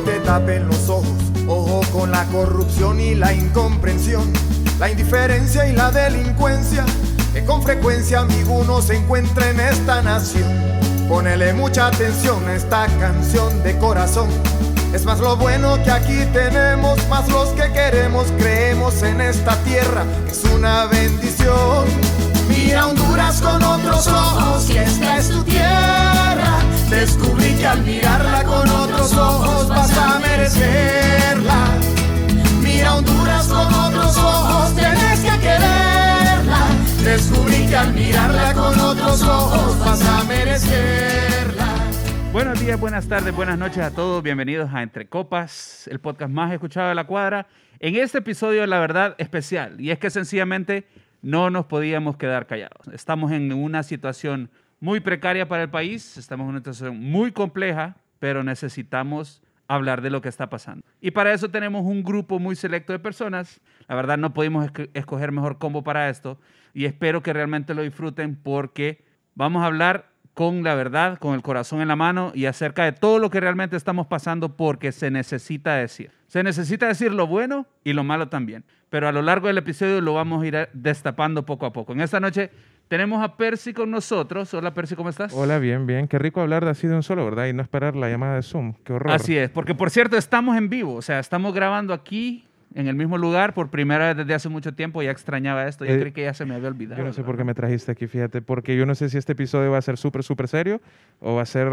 te tapen los ojos. Ojo con la corrupción y la incomprensión, la indiferencia y la delincuencia, que con frecuencia amigo uno se encuentra en esta nación. Ponele mucha atención a esta canción de corazón. Es más lo bueno que aquí tenemos, más los que queremos, creemos en esta tierra, es una bendición. Mira Honduras con otros ojos, y esta es tu tierra. Descubrí que al mirarla con otros ojos vas a merecerla. Mira Honduras con otros ojos, tienes que quererla. Descubrí que al mirarla con otros ojos vas a merecerla. Buenos días, buenas tardes, buenas noches a todos. Bienvenidos a Entre Copas, el podcast más escuchado de la cuadra. En este episodio, la verdad, especial. Y es que sencillamente no nos podíamos quedar callados. Estamos en una situación muy precaria para el país, estamos en una situación muy compleja, pero necesitamos hablar de lo que está pasando. Y para eso tenemos un grupo muy selecto de personas. La verdad no pudimos escoger mejor combo para esto y espero que realmente lo disfruten porque vamos a hablar con la verdad, con el corazón en la mano y acerca de todo lo que realmente estamos pasando porque se necesita decir. Se necesita decir lo bueno y lo malo también. Pero a lo largo del episodio lo vamos a ir destapando poco a poco. En esta noche tenemos a Percy con nosotros. Hola Percy, ¿cómo estás? Hola, bien, bien. Qué rico hablar de así de un solo, ¿verdad? Y no esperar la llamada de Zoom. Qué horror. Así es, porque por cierto estamos en vivo. O sea, estamos grabando aquí en el mismo lugar por primera vez desde hace mucho tiempo. Ya extrañaba esto. Ya Eh, creí que ya se me había olvidado. Yo no sé por qué me trajiste aquí, fíjate, porque yo no sé si este episodio va a ser súper, súper serio o va a ser,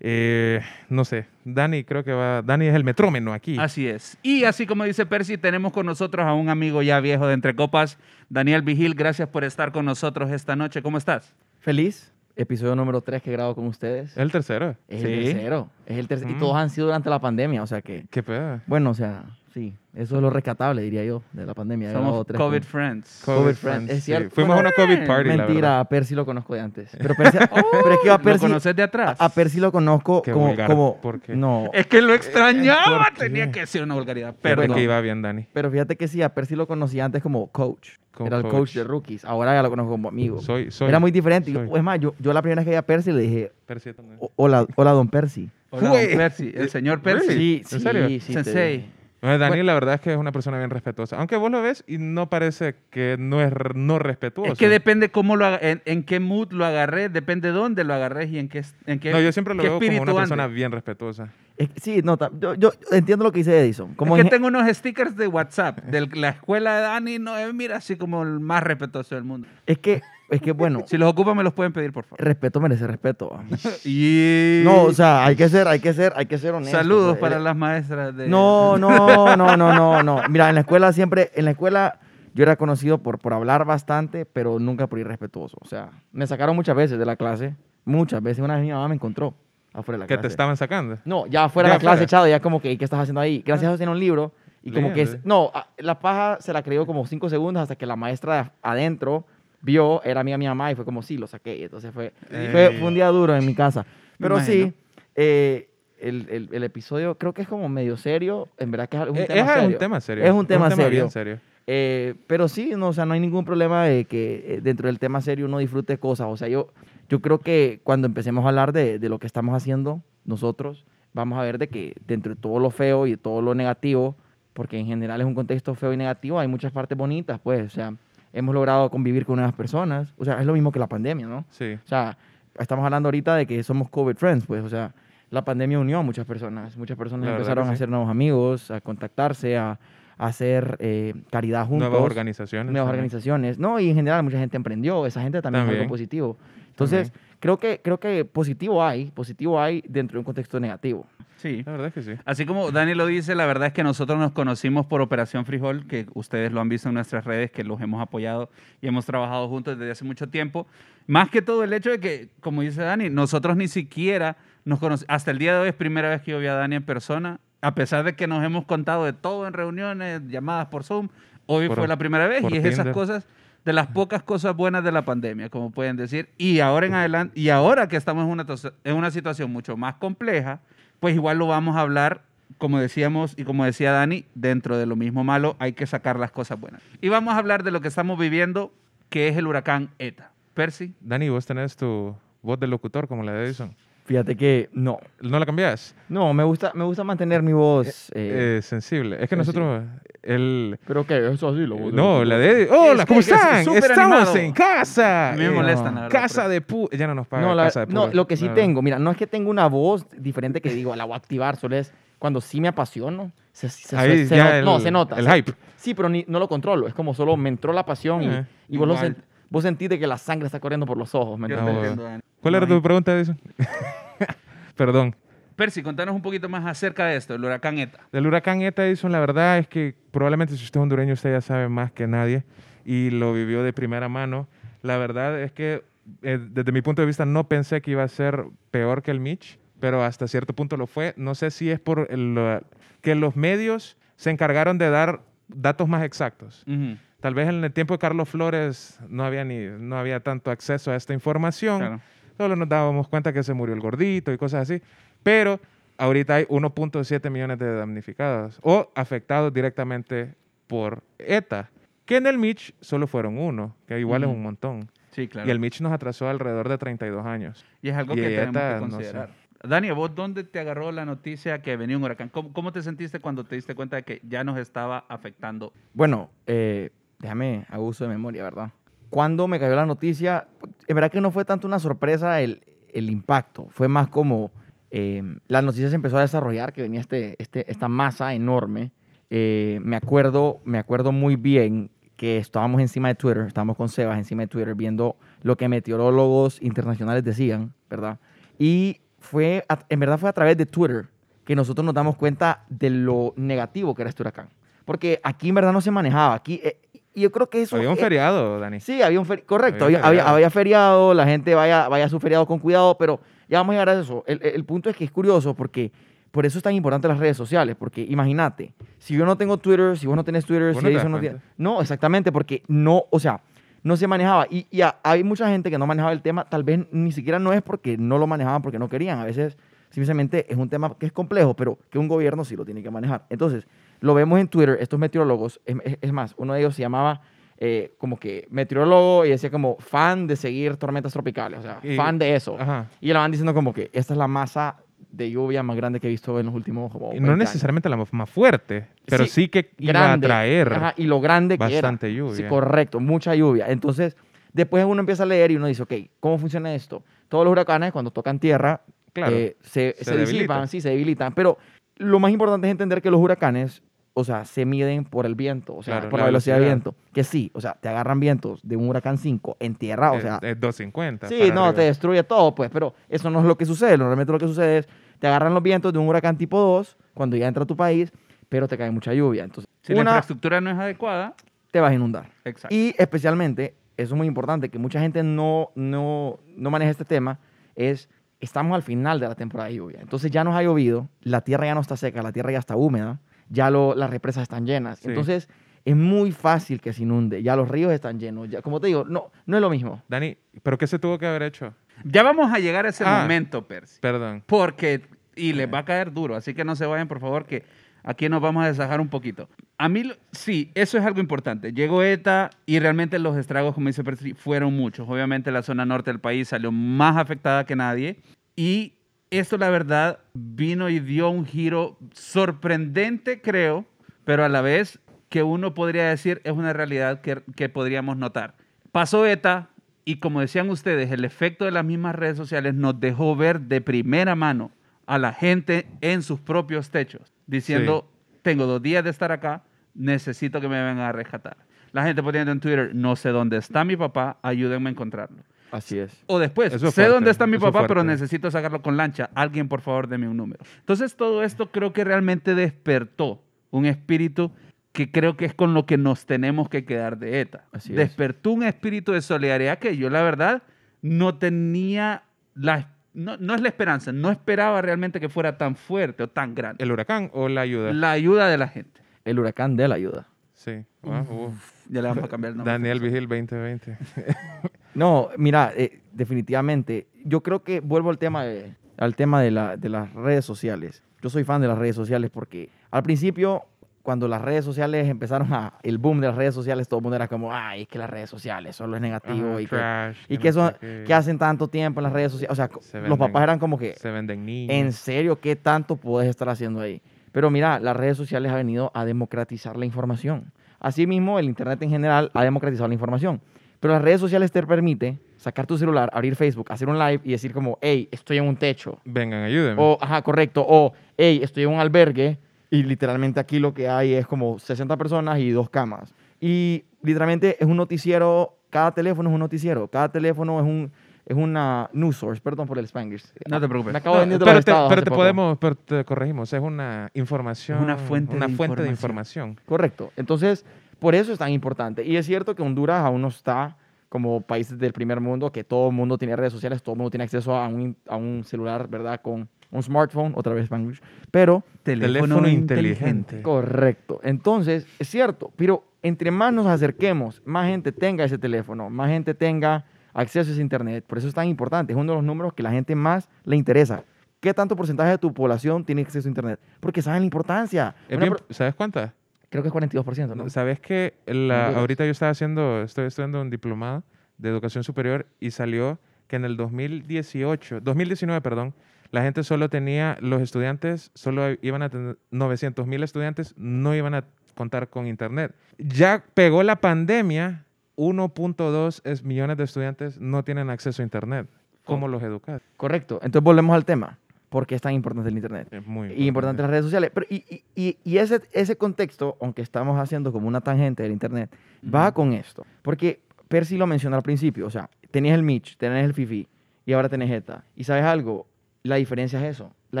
eh, no sé, Dani creo que va, Dani es el metrómeno aquí. Así es. Y así como dice Percy, tenemos con nosotros a un amigo ya viejo de Entre Copas, Daniel Vigil. Gracias por estar con nosotros esta noche. ¿Cómo estás? Feliz. Episodio número 3 que grabo con ustedes. El tercero. Es Sí. el tercero. Es el tercero. Mm. Y todos han sido durante la pandemia. O sea que, Qué pedo. bueno, o sea, sí. Eso es lo rescatable, diría yo, de la pandemia. Somos tres COVID friends. COVID friends, es sí. cierto. Fuimos Bueno, a una COVID party, la Mentira, verdad. a Percy lo conozco de antes. Pero, Percy, pero es que a ¿Lo Percy, conoces de atrás? a, Percy lo conozco Qué como, vulgar, como ¿por qué? no. Es que lo extrañaba. ¿por qué? Tenía que decir una vulgaridad. Pero Perdón. que iba bien, Dani. Pero fíjate que sí, a Percy lo conocí antes como coach. Como Era el coach coach. de rookies. Ahora ya lo conozco como amigo. Soy, soy. Era muy diferente. Yo- soy. es más, yo, yo la primera vez que vi a Percy le dije, Percy también. "O- hola, hola, don Percy. Hola, Percy. El señor Percy. Really? Sí, ¿En serio? sí, sí, te Sensei. No, Dani, la verdad es que es una persona bien respetuosa. Aunque vos lo ves y no parece que no es r- no respetuoso. Es que depende cómo lo haga, en, en qué mood lo agarré, depende dónde lo agarré y en qué, en qué No, yo siempre lo qué veo como una persona ande. bien respetuosa. Es que sí, no, ta- yo, yo entiendo lo que dice Edison. Como es que tengo unos stickers de WhatsApp de la escuela de Dani, no, eh, mira, así como el más respetuoso del mundo. es que, es que bueno, Si los ocupan, me los pueden pedir, por favor. respeto merece respeto. Y... No, o sea, hay que ser, hay que ser, hay que ser honesto. Saludos pues. para las maestras de... No, no, no, no, no, no. Mira, en la escuela siempre, en la escuela yo era conocido por, por hablar bastante, pero nunca por irrespetuoso. O sea, me sacaron muchas veces de la clase, muchas veces. Una vez mi mamá me encontró afuera de la Que clase. te estaban sacando. No, ya fuera Ya de la clase afuera. echado, ya como que, ¿y ¿qué estás haciendo ahí? Gracias a Dios tiene un libro. Y como que, no, la paja se la creyó como cinco segundos hasta que la maestra adentro vio, era amiga de mi mamá y fue como, sí, lo saqué. Entonces fue, Eh. fue, fue un día duro en mi casa. Pero imagino. sí, eh, el, el- el episodio creo que es como medio serio. En verdad que es un Eh, tema es serio. un tema serio. Es un tema serio. bien serio. Eh, pero sí, no, o sea, no hay ningún problema de que eh, dentro del tema serio uno disfrute cosas. O sea, yo, yo creo que cuando empecemos a hablar de, de lo que estamos haciendo nosotros, vamos a ver de que dentro de todo lo feo y todo lo negativo, porque en general es un contexto feo y negativo, hay muchas partes bonitas, pues, o sea, hemos logrado convivir con nuevas personas. O sea, es lo mismo que la pandemia, ¿no? Sí. O sea, estamos hablando ahorita de que somos COVID friends, pues, o sea, la pandemia unió a muchas personas. Muchas personas La empezaron a sí. hacer nuevos amigos, a contactarse, a, a hacer eh, caridad juntos. Nuevas organizaciones. Nuevas también. organizaciones. No, y en general mucha gente emprendió. Esa gente también, es También. algo positivo. Entonces, creo que, creo que positivo hay, positivo hay dentro de un contexto negativo. Sí. La verdad es que sí. Así como Dani lo dice, la verdad es que nosotros nos conocimos por Operación Frijol, que ustedes lo han visto en nuestras redes, que los hemos apoyado y hemos trabajado juntos desde hace mucho tiempo. Más que todo el hecho de que, como dice Dani, nosotros ni siquiera nos conocemos. Hasta el día de hoy es primera vez que yo vi a Dani en persona, a pesar de que nos hemos contado de todo en reuniones, llamadas por Zoom. Hoy Por- fue la primera vez y es esas cosas de las pocas cosas buenas de la pandemia, como pueden decir. Y ahora en adelante, y ahora que estamos en una, en una situación mucho más compleja, pues igual lo vamos a hablar, como decíamos y como decía Dani, dentro de lo mismo malo hay que sacar las cosas buenas. Y vamos a hablar de lo que estamos viviendo, que es el huracán ETA. Percy. Dani, vos tenés tu voz de locutor como la de Edison. Fíjate que no. ¿No la cambias? No, me gusta, me gusta mantener mi voz. eh, Eh, sensible. Es que eh, nosotros, el... ¿Pero qué? ¿Eso así? Lo No, la de... Hola, Es ¿cómo que- que es están? súper Estamos animado. en casa. A mí me Eh, molestan, la verdad. Casa de pu... Ya no nos paga No, la- casa de no, puros. lo que sí tengo, mira, no es que tengo una voz diferente que digo, la voy a activar, solo es cuando sí me apasiono. Se, se- Ahí se ya not- el- no, se nota. el hype. Sí, pero ni- no lo controlo. Es como solo me entró la pasión y, Eh, y vos, lo igual. Vos sentís de que la sangre está corriendo por los ojos. ¿me Dani. ¿Cuál era tu pregunta de eso? Perdón. Percy, contanos un poquito más acerca de esto, el huracán ETA. Del huracán Eta, Edison, la verdad es que probablemente si usted es hondureño, usted ya sabe más que nadie y lo vivió de primera mano. La verdad es que eh, desde mi punto de vista no pensé que iba a ser peor que el Mitch, pero hasta cierto punto lo fue. No sé si es por el, uh, que los medios se encargaron de dar datos más exactos. Ujú, Tal vez en el tiempo de Carlos Flores no había, ni, no había tanto acceso a esta información. claro. Solo nos dábamos cuenta que se murió el gordito y cosas así. Pero ahorita hay 1.7 millones de damnificados o afectados directamente por ETA. Que en el Mitch solo fueron uno, que igual es un montón. Sí, claro. Y el Mitch nos atrasó alrededor de 32 años. Y es algo Y que tenemos ETA, que no sé. considerar. Dani, ¿vos dónde te agarró la noticia que venía un huracán? ¿Cómo, cómo te sentiste cuando te diste cuenta de que ya nos estaba afectando? Bueno, eh, déjame a uso de memoria, ¿verdad? Cuando me cayó la noticia, en verdad que no fue tanto una sorpresa el, el impacto, fue más como eh, la noticia se empezó a desarrollar, que venía este, este, esta masa enorme. Eh, me, acuerdo, me acuerdo muy bien que estábamos encima de Twitter, estábamos con Sebas encima de Twitter viendo lo que meteorólogos internacionales decían, ¿verdad? Y fue, en verdad fue a través de Twitter que nosotros nos damos cuenta de lo negativo que era este huracán. Porque aquí en verdad no se manejaba. Aquí, eh, y yo creo que eso... Había un feriado, Dani. Sí, había un feriado. Correcto, Había había, había, feriado. había feriado, la gente vaya, vaya a su feriado con cuidado, pero ya vamos a llegar a eso. El, el- punto es que es curioso porque por eso es tan importante las redes sociales, porque imagínate, si yo no tengo Twitter, si vos no tenés Twitter, si no no tiene... No, exactamente, porque no, o sea, no se manejaba. Y, y a- hay mucha gente que no manejaba el tema, tal vez ni siquiera no es porque no lo manejaban, porque no querían. A veces simplemente es un tema que es complejo, pero que un gobierno sí lo tiene que manejar. Entonces, lo vemos en Twitter, estos meteorólogos, es, es- más, uno de ellos se llamaba eh, como que meteorólogo y decía como fan de seguir tormentas tropicales, o sea, Y- fan de eso. Ajá. Y le van diciendo como que esta es la masa de lluvia más grande que he visto en los últimos como Y 20 no años. necesariamente la más fuerte, pero Sí, sí, que iba grande. a traer. Ajá, y lo grande que era. bastante lluvia. Sí, correcto, mucha lluvia. Entonces, después uno empieza a leer y uno dice, ok, ¿cómo funciona esto? Todos los huracanes cuando tocan tierra Claro. eh, se, Se se, debilitan. disipan, sí, se debilitan. Pero lo más importante es entender que los huracanes, o sea, se miden por el viento, o sea, Claro, por la la velocidad de velocidad. viento. Que sí, o sea, te agarran vientos de un huracán 5 en tierra, o Es- sea, es 250. Sí, no, arriba. te destruye todo, pues, pero eso no es lo que sucede. Normalmente lo que sucede es, te agarran los vientos de un huracán tipo 2 cuando ya entra a tu país, pero te cae mucha lluvia. Entonces, Si la una, infraestructura no es adecuada, te vas a inundar. exacto. Y especialmente, eso es muy importante, que mucha gente no, no, no maneja este tema, es, estamos al final de la temporada de lluvia. Entonces ya nos ha llovido, la tierra ya no está seca, la tierra ya está húmeda, ya lo- las represas están llenas. Sí. Entonces es muy fácil que se inunde, ya los ríos están llenos, ya, como te digo, no, no es lo mismo. Dani, ¿pero qué se tuvo que haber hecho? Ya vamos a llegar a ese Ah. momento, Percy. Perdón. Porque, y les va a caer duro, así que no se vayan, por favor, que aquí nos vamos a desajar un poquito. A mí, sí, eso es algo importante. Llegó ETA y realmente los estragos, como dice Percy, fueron muchos. Obviamente la zona norte del país salió más afectada que nadie. Y esto, la verdad, vino y dio un giro sorprendente, creo, pero a la vez que uno podría decir es una realidad que, que podríamos notar. Pasó ETA y como decían ustedes, el efecto de las mismas redes sociales nos dejó ver de primera mano a la gente en sus propios techos, diciendo, tengo dos días de estar acá, necesito que me vengan a rescatar. La gente poniendo en Twitter, no sé dónde está mi papá, ayúdenme a encontrarlo. Así es. O después, Eso es sé fuerte, dónde está mi eso papá, pero necesito sacarlo con lancha. Alguien, por favor, deme un número. Entonces, todo esto creo que realmente despertó un espíritu que creo que es con lo que nos tenemos que quedar de ETA. Así es. despertó un espíritu de solidaridad que yo, la verdad, no tenía la... No, no es la esperanza, no esperaba realmente que fuera tan fuerte o tan grande. ¿El huracán o la ayuda? La ayuda de la gente. El huracán de la ayuda. Sí. Ah, uh. Ya le vamos a cambiar el nombre. Daniel Vigil 2020. No, mira, eh, definitivamente. Yo creo que vuelvo al tema de, al tema de, la- de las redes sociales. Yo soy fan de las redes sociales porque al principio, cuando las redes sociales empezaron a, el boom de las redes sociales, todo el mundo era como, ay, es que las redes sociales solo es negativo Ajá, y que, trash, y no que, eso, que hacen tanto tiempo en las redes sociales. O sea, Se los venden- papás eran como que, Se venden niños. ¿en serio qué tanto puedes estar haciendo ahí? Pero mira, las redes sociales han venido a democratizar la información. Asimismo, el Internet en general ha democratizado la información. Pero las redes sociales te permite sacar tu celular, abrir Facebook, hacer un live y decir como, hey, estoy en un techo. Vengan, ayúdenme. O, ajá, correcto. O, hey, estoy en un albergue y literalmente aquí lo que hay es como 60 personas y dos camas. Y literalmente es un noticiero, cada teléfono es un noticiero, cada teléfono es un es una news source, perdón por el Spanglish. No te preocupes. Me acabo No, de pero te, pero te podemos, pero te corregimos, es una información. Una fuente una de fuente de información. información. Correcto. Entonces, por eso es tan importante. Y es cierto que Honduras aún no está como país del primer mundo, que todo el mundo tiene redes sociales, todo el mundo tiene acceso a un, a un celular, ¿verdad? Con un smartphone, otra vez Spanglish. Pero Teléfono inteligente. Correcto. Entonces, es cierto, pero entre más nos acerquemos, más gente tenga ese teléfono, más gente tenga acceso a ese internet. Por eso es tan importante. Es uno de los números que la gente más le interesa. ¿Qué tanto porcentaje de tu población tiene acceso a internet? Porque saben la importancia. Bien- ¿Sabes cuántas? creo que es 42%, ¿no? ¿Sabes que la, ahorita yo estaba haciendo, estoy estudiando un diplomado de educación superior y salió que en el 2018, 2019, perdón, la gente solo tenía, los estudiantes solo iban a tener 900 mil estudiantes, no iban a contar con internet. Ya pegó la pandemia, 1.2 es- millones de estudiantes no tienen acceso a internet. ¿Cómo los educas? Correcto. Entonces volvemos al tema. ¿Por qué es tan importante el internet? Es muy Y importante las redes sociales. Pero, y y- y- y ese, ese contexto, aunque estamos haciendo como una tangente del Internet, va con esto. Porque Percy lo mencionó al principio. O sea, tenías el Mitch, tenías el Fifi y ahora tenés esta. Y sabes algo, la diferencia es eso. La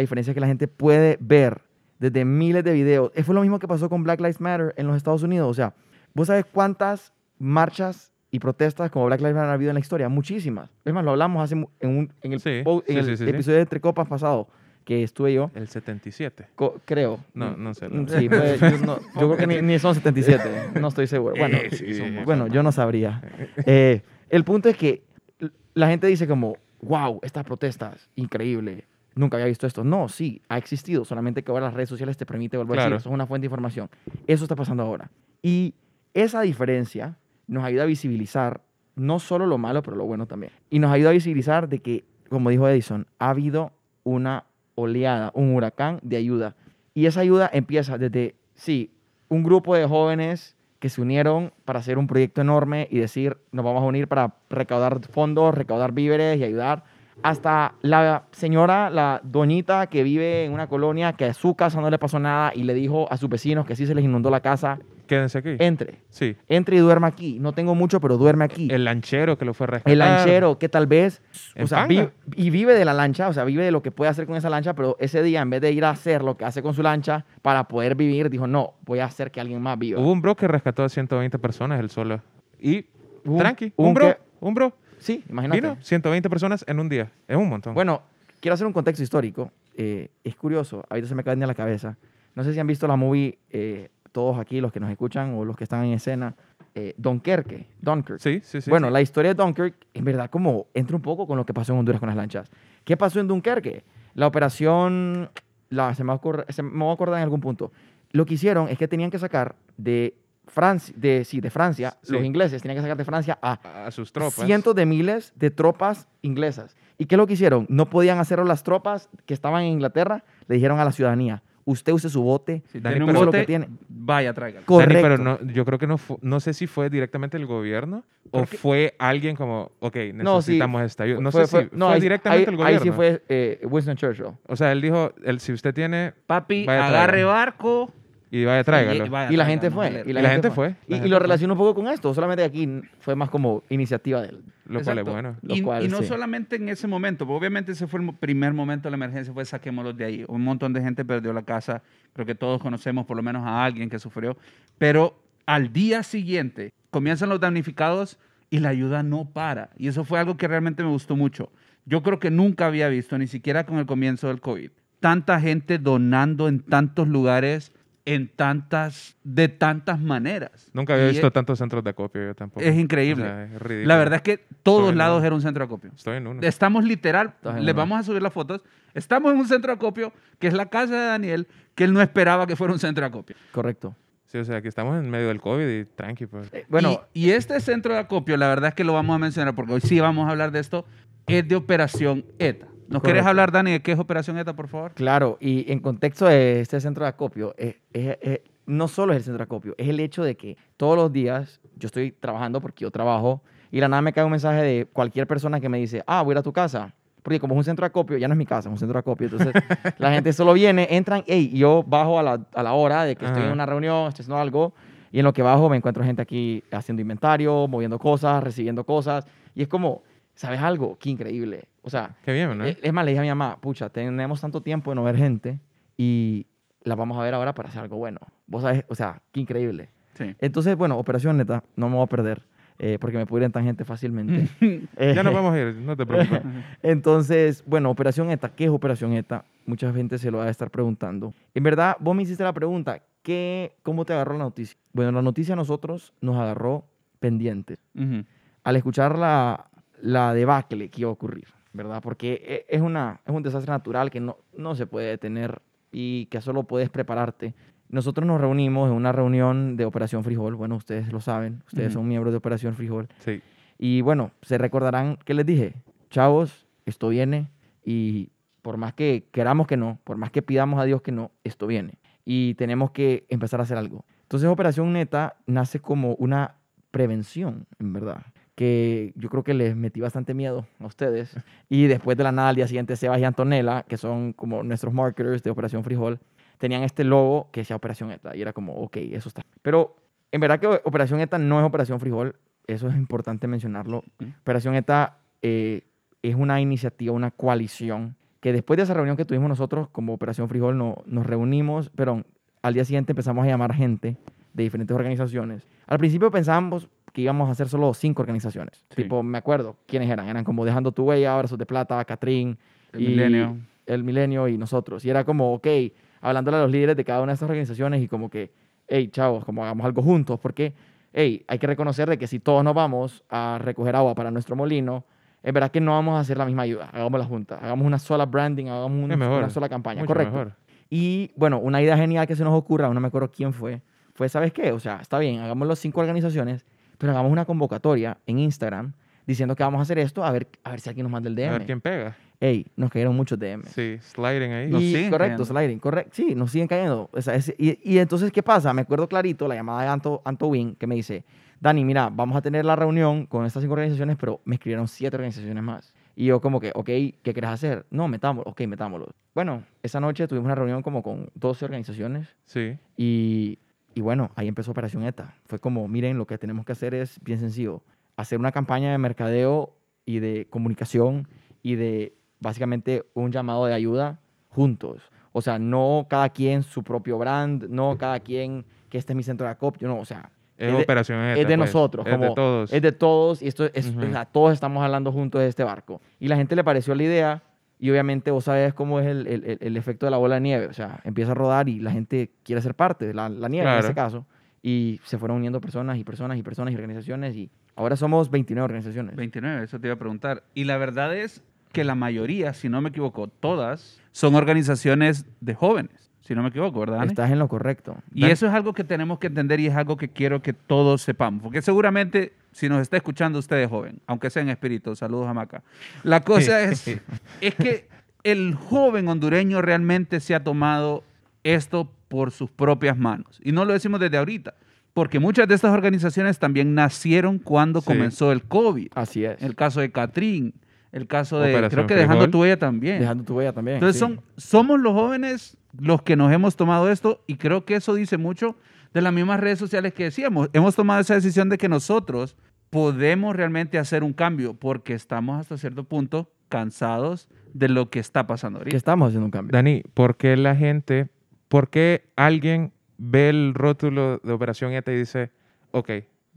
diferencia es que la gente puede ver desde miles de videos. Eso fue lo mismo que pasó con Black Lives Matter en los Estados Unidos. O sea, ¿vos sabes cuántas marchas y protestas como Black Lives Matter ha habido en la historia? Muchísimas. Es más, lo hablamos hace, en, un- en el, Sí, po- en sí, el sí, episodio de Entre Copas pasado que estuve yo. El 77. Co- creo. No, no sé, Mm, no. Sí, pues, yo, no- yo creo que ni, ni son 77, no estoy seguro. Bueno, Eh, sí, bueno yo no sabría. Eh, el punto es que la gente dice como, wow, estas protestas, increíble, nunca había visto esto. No, sí, ha existido, solamente que ahora las redes sociales te permiten volver a decir, eso es una fuente de información. Eso está pasando ahora. Y esa diferencia nos ayuda a visibilizar no solo lo malo, pero lo bueno también. Y nos ayuda a visibilizar de que, como dijo Edison, ha habido una oleada, un huracán de ayuda. Y esa ayuda empieza desde, sí, un grupo de jóvenes que se unieron para hacer un proyecto enorme y decir, nos vamos a unir para recaudar fondos, recaudar víveres y ayudar, hasta la señora, la doñita que vive en una colonia que a su casa no le pasó nada y le dijo a sus vecinos que sí se les inundó la casa, Quédense aquí. entre, Sí. entre y duerma aquí. No tengo mucho, pero duerme aquí. El lanchero que lo fue a rescatar. El lanchero que tal vez, o sea, panga. vi- y vive de la lancha, o sea, vive de lo que puede hacer con esa lancha, pero ese día en vez de ir a hacer lo que hace con su lancha para poder vivir, dijo, no, voy a hacer que alguien más viva. Hubo un bro que rescató a 120 personas él solo. Y Un- tranqui, un un, bro, que- un bro. Sí, imagínate. Vino 120 personas en un día. Es un montón. Bueno, quiero hacer un contexto histórico. Eh, es curioso, ahorita se me cae en la cabeza. No sé si han visto la movie, eh, todos aquí, los que nos escuchan o los que están en escena, eh, Dunkerque, Dunkirk. sí, sí, sí. bueno, sí. la historia de Dunkirk, en verdad, como entra un poco con lo que pasó en Honduras con las lanchas. ¿Qué pasó en Dunkerque? La operación, la, se, me va a acordar, se me va a acordar en algún punto. Lo que hicieron es que tenían que sacar de Francia, de, sí, de Francia, Sí. los ingleses tenían que sacar de Francia a a, sus tropas. cientos de miles de tropas inglesas. ¿Y qué es lo que hicieron? No podían hacerlo las tropas que estaban en Inglaterra, le dijeron a la ciudadanía, usted use su bote, Dani, tiene un es lo bote, que tiene. Vaya, tráigalo. Dani, Correcto. pero no, yo creo que no no sé si fue directamente el gobierno o fue alguien como, ok, No, sí, necesitamos esta ayuda. No Fue- sé fue- si no, fue ahí- directamente ahí- el gobierno. Ahí sí fue eh, Winston Churchill. O sea, él dijo, el, si usted tiene, Papi, Vaya, agarre tráigalo. barco. Y vaya, tráigalo. y vaya, Y la gente fue. joder. Y la gente fue, la Y, y gente lo fue. relaciono un poco con esto. Solamente aquí fue más como iniciativa de él. lo cual es bueno. Y, cual, y no sí. solamente en ese momento, porque obviamente ese fue el primer momento de la emergencia, fue saquémoslos de ahí. Un montón de gente perdió la casa, creo que todos conocemos por lo menos a alguien que sufrió, pero al día siguiente comienzan los damnificados y la ayuda no para. Y eso fue algo que realmente me gustó mucho. Yo creo que nunca había visto, ni siquiera con el comienzo del COVID, tanta gente donando en tantos lugares en tantas, de tantas maneras. Nunca había Y visto es- tantos centros de acopio yo tampoco. Es increíble. O sea, es ridículo. La verdad es que todos Estoy lados era un centro de acopio. Estoy en uno. Estamos literal, les uno. vamos a subir las fotos. Estamos en un centro de acopio, que es la casa de Daniel, que él no esperaba que fuera un centro de acopio. Correcto. Sí, o sea, aquí estamos en medio del COVID y tranqui, pues. Eh, bueno, y, y este centro de acopio, la verdad es que lo vamos a mencionar porque hoy sí vamos a hablar de esto, es de Operación ETA. ¿Nos quieres hablar, Dani, de qué es Operación ETA, por favor? Claro, y en contexto de este centro de acopio, es- es- es- no solo es el centro de acopio, es el hecho de que todos los días yo estoy trabajando porque yo trabajo y la nada me cae un mensaje de cualquier persona que me dice, ah, voy a ir a tu casa. Porque como es un centro de acopio, ya no es mi casa, es un centro de acopio. Entonces la gente solo viene, entran, hey, y yo bajo a la, a la hora de que estoy en una reunión, estoy haciendo algo, y en lo que bajo me encuentro gente aquí haciendo inventario, moviendo cosas, recibiendo cosas, y es como, ¿sabes algo? Qué increíble. O sea, Qué bien, ¿no? eh, Es más, le dije a mi mamá, pucha, tenemos tanto tiempo de no ver gente y la vamos a ver ahora para hacer algo bueno. Vos sabés, o sea, qué increíble. Sí. Entonces, bueno, Operación Neta, no me voy a perder eh, porque me puedo ir en tangente fácilmente. Ya nos Eh, vamos a ir, no te preocupes. Entonces, bueno, Operación ETA, ¿qué es Operación ETA? Mucha gente se lo va a estar preguntando. En verdad, vos me hiciste la pregunta, ¿qué, ¿cómo te agarró la noticia? Bueno, la noticia a nosotros nos agarró pendientes Ujú. al escuchar la, debacle que iba a ocurrir, ¿verdad? Porque e- es, una, es un desastre natural que no, no se puede detener y que solo puedes prepararte. Nosotros nos reunimos en una reunión de Operación Frijol, bueno, ustedes lo saben, ustedes son miembros de Operación Frijol, Sí. y bueno, se recordarán que les dije, chavos, esto viene y por más que queramos que no, por más que pidamos a Dios que no, esto viene. Y tenemos que empezar a hacer algo. Entonces Operación Neta nace como una prevención, en verdad, que yo creo que les metí bastante miedo a ustedes. Y después de la nada, al día siguiente, Sebas y Antonella, que son como nuestros marketers de Operación Frijol, tenían este logo que decía Operación ETA. Y era como, ok, eso está. Pero en verdad que Operación ETA no es Operación Frijol. Eso es importante mencionarlo. Operación ETA eh, es una iniciativa, una coalición, que después de esa reunión que tuvimos nosotros como Operación Frijol, no, nos reunimos, pero al día siguiente empezamos a llamar gente de diferentes organizaciones. Al principio pensábamos que íbamos a hacer solo cinco organizaciones. Sí. Tipo, me acuerdo quiénes eran. Eran como Dejando tu Huella, Abrazos de Plata, Catrín, El y Milenio. el Milenio y nosotros. Y era como, ok, hablándole a los líderes de cada una de estas organizaciones y como que, hey, chavos, como hagamos algo juntos, porque, hey, hay que reconocer de que si todos nos vamos a recoger agua para nuestro molino, es verdad que no vamos a hacer la misma ayuda, hagamos la junta, hagamos una sola branding, hagamos una, una sola campaña, Mucho correcto. mejor. Y bueno, una idea genial que se nos ocurra, no me acuerdo quién fue, fue, ¿sabes qué? O sea, está bien, hagamos las cinco organizaciones, pero hagamos una convocatoria en Instagram diciendo que vamos a hacer esto, a ver, a ver si alguien nos manda el A ver DM. quién pega. Ey, nos cayeron muchos DM. Sí, sliding ahí. Nos Y, correcto, cayendo. sliding, correcto. Sí, nos siguen cayendo. O sea, es- y, y entonces, ¿qué pasa? Me acuerdo clarito la llamada de Anto, Anto Win que me dice, Dani, mira, vamos a tener la reunión con estas cinco organizaciones, pero me escribieron siete organizaciones más. Y yo como que, ok, ¿qué querés hacer? No, metámoslo. Ok, metámoslo. Bueno, esa noche tuvimos una reunión como con 12 organizaciones Sí. y, y bueno, ahí empezó Operación ETA. Fue como, miren, lo que tenemos que hacer es bien sencillo. Hacer una campaña de mercadeo y de comunicación y de básicamente un llamado de ayuda juntos. O sea, no cada quien su propio brand, no cada quien que este es mi centro de acopio, no, o sea, Es, de- operación ETA, es de pues. nosotros, Es como de todos. es de todos y esto es, Ujú. o sea, todos estamos hablando juntos de este barco. Y la gente le pareció la idea y obviamente vos sabes cómo es el, el- el- efecto de la bola de nieve, o sea, empieza a rodar y la gente quiere ser parte de la, la nieve en este caso y se fueron uniendo personas y personas y personas y organizaciones y ahora somos 29 organizaciones. 29, eso te iba a preguntar. Y la verdad es que la mayoría, si no me equivoco, todas son organizaciones de jóvenes, si no me equivoco, ¿verdad? Dani? Estás en lo correcto. Y eso es algo que tenemos que entender y es algo que quiero que todos sepamos. Porque seguramente, si nos está escuchando usted joven, aunque sea en espíritu, saludos a Maca. La cosa es, es que el joven hondureño realmente se ha tomado esto por sus propias manos. Y no lo decimos desde ahorita, porque muchas de estas organizaciones también nacieron cuando Sí. comenzó el COVID. Así es. El caso de Catrín, el caso de, Operación creo que Dejando Frijol. tu huella también. Dejando tu huella también. Entonces sí. son, somos los jóvenes los que nos hemos tomado esto y creo que eso dice mucho de las mismas redes sociales que decíamos. Hemos tomado esa decisión de que nosotros podemos realmente hacer un cambio porque estamos hasta cierto punto cansados de lo que está pasando que ahorita. estamos haciendo un cambio. Dani, ¿por qué la gente, por qué alguien ve el rótulo de Operación ETA y dice, ok,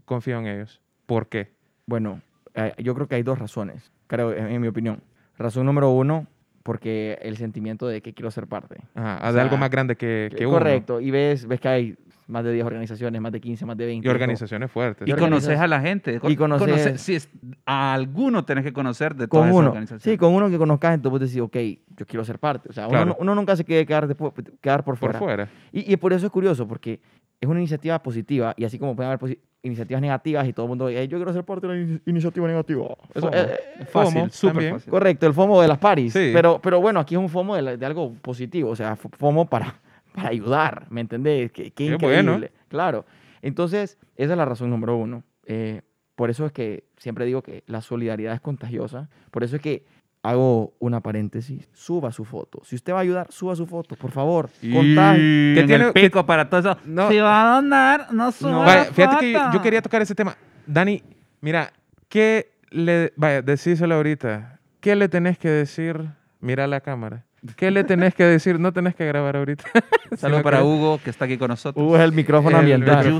confío en ellos? ¿Por qué? Bueno, eh, yo creo que hay dos razones, creo, en, en mi opinión. Razón número uno, porque el sentimiento de que quiero ser parte. Ajá, O de sea, algo más grande que, que uno. Correcto, y ves, ves que hay más de 10 organizaciones, más de 15, más de 20. Y organizaciones fuertes. Y conoces a la gente. y conoces- conoces- si es- a alguno tenés que conocer de con todas esas uno. organizaciones. Sí, con uno que conozcas, entonces vos decís, ok, yo quiero ser parte. O sea, uno, Claro. no- uno nunca se quiere quedar, despu- quedar por por fuera. fuera. Y, y por eso es curioso, porque es una iniciativa positiva, y así como pueden haber iniciativas negativas y todo el mundo, "Ey, yo quiero ser parte de la ini- iniciativa negativa. Eso, eh, eh, Fácil, FOMO súper también. fácil. correcto, el FOMO de las paris. Sí. Pero, pero bueno, aquí es un FOMO de, la- de algo positivo, o sea, FOMO para, para ayudar, ¿me entendés? Qué, qué Qué increíble. bueno. Claro. Entonces, esa es la razón número uno. Eh, por eso es que siempre digo que la solidaridad es contagiosa. Por eso es que hago una paréntesis. Suba su foto. Si usted va a ayudar, suba su foto, por favor. Contagie. Y ¿Qué en tiene- el pico para todo eso. No. Si va a donar, no suba Vaya, la fíjate que yo, quería tocar ese tema. Dani, mira, ¿qué le... Vaya, decíselo ahorita. ¿Qué le tenés que decir? Mira la cámara. ¿Qué le tenés que decir? No tenés que grabar ahorita. Saludos para que- Hugo, que está aquí con nosotros. Hugo es el micrófono ambiental.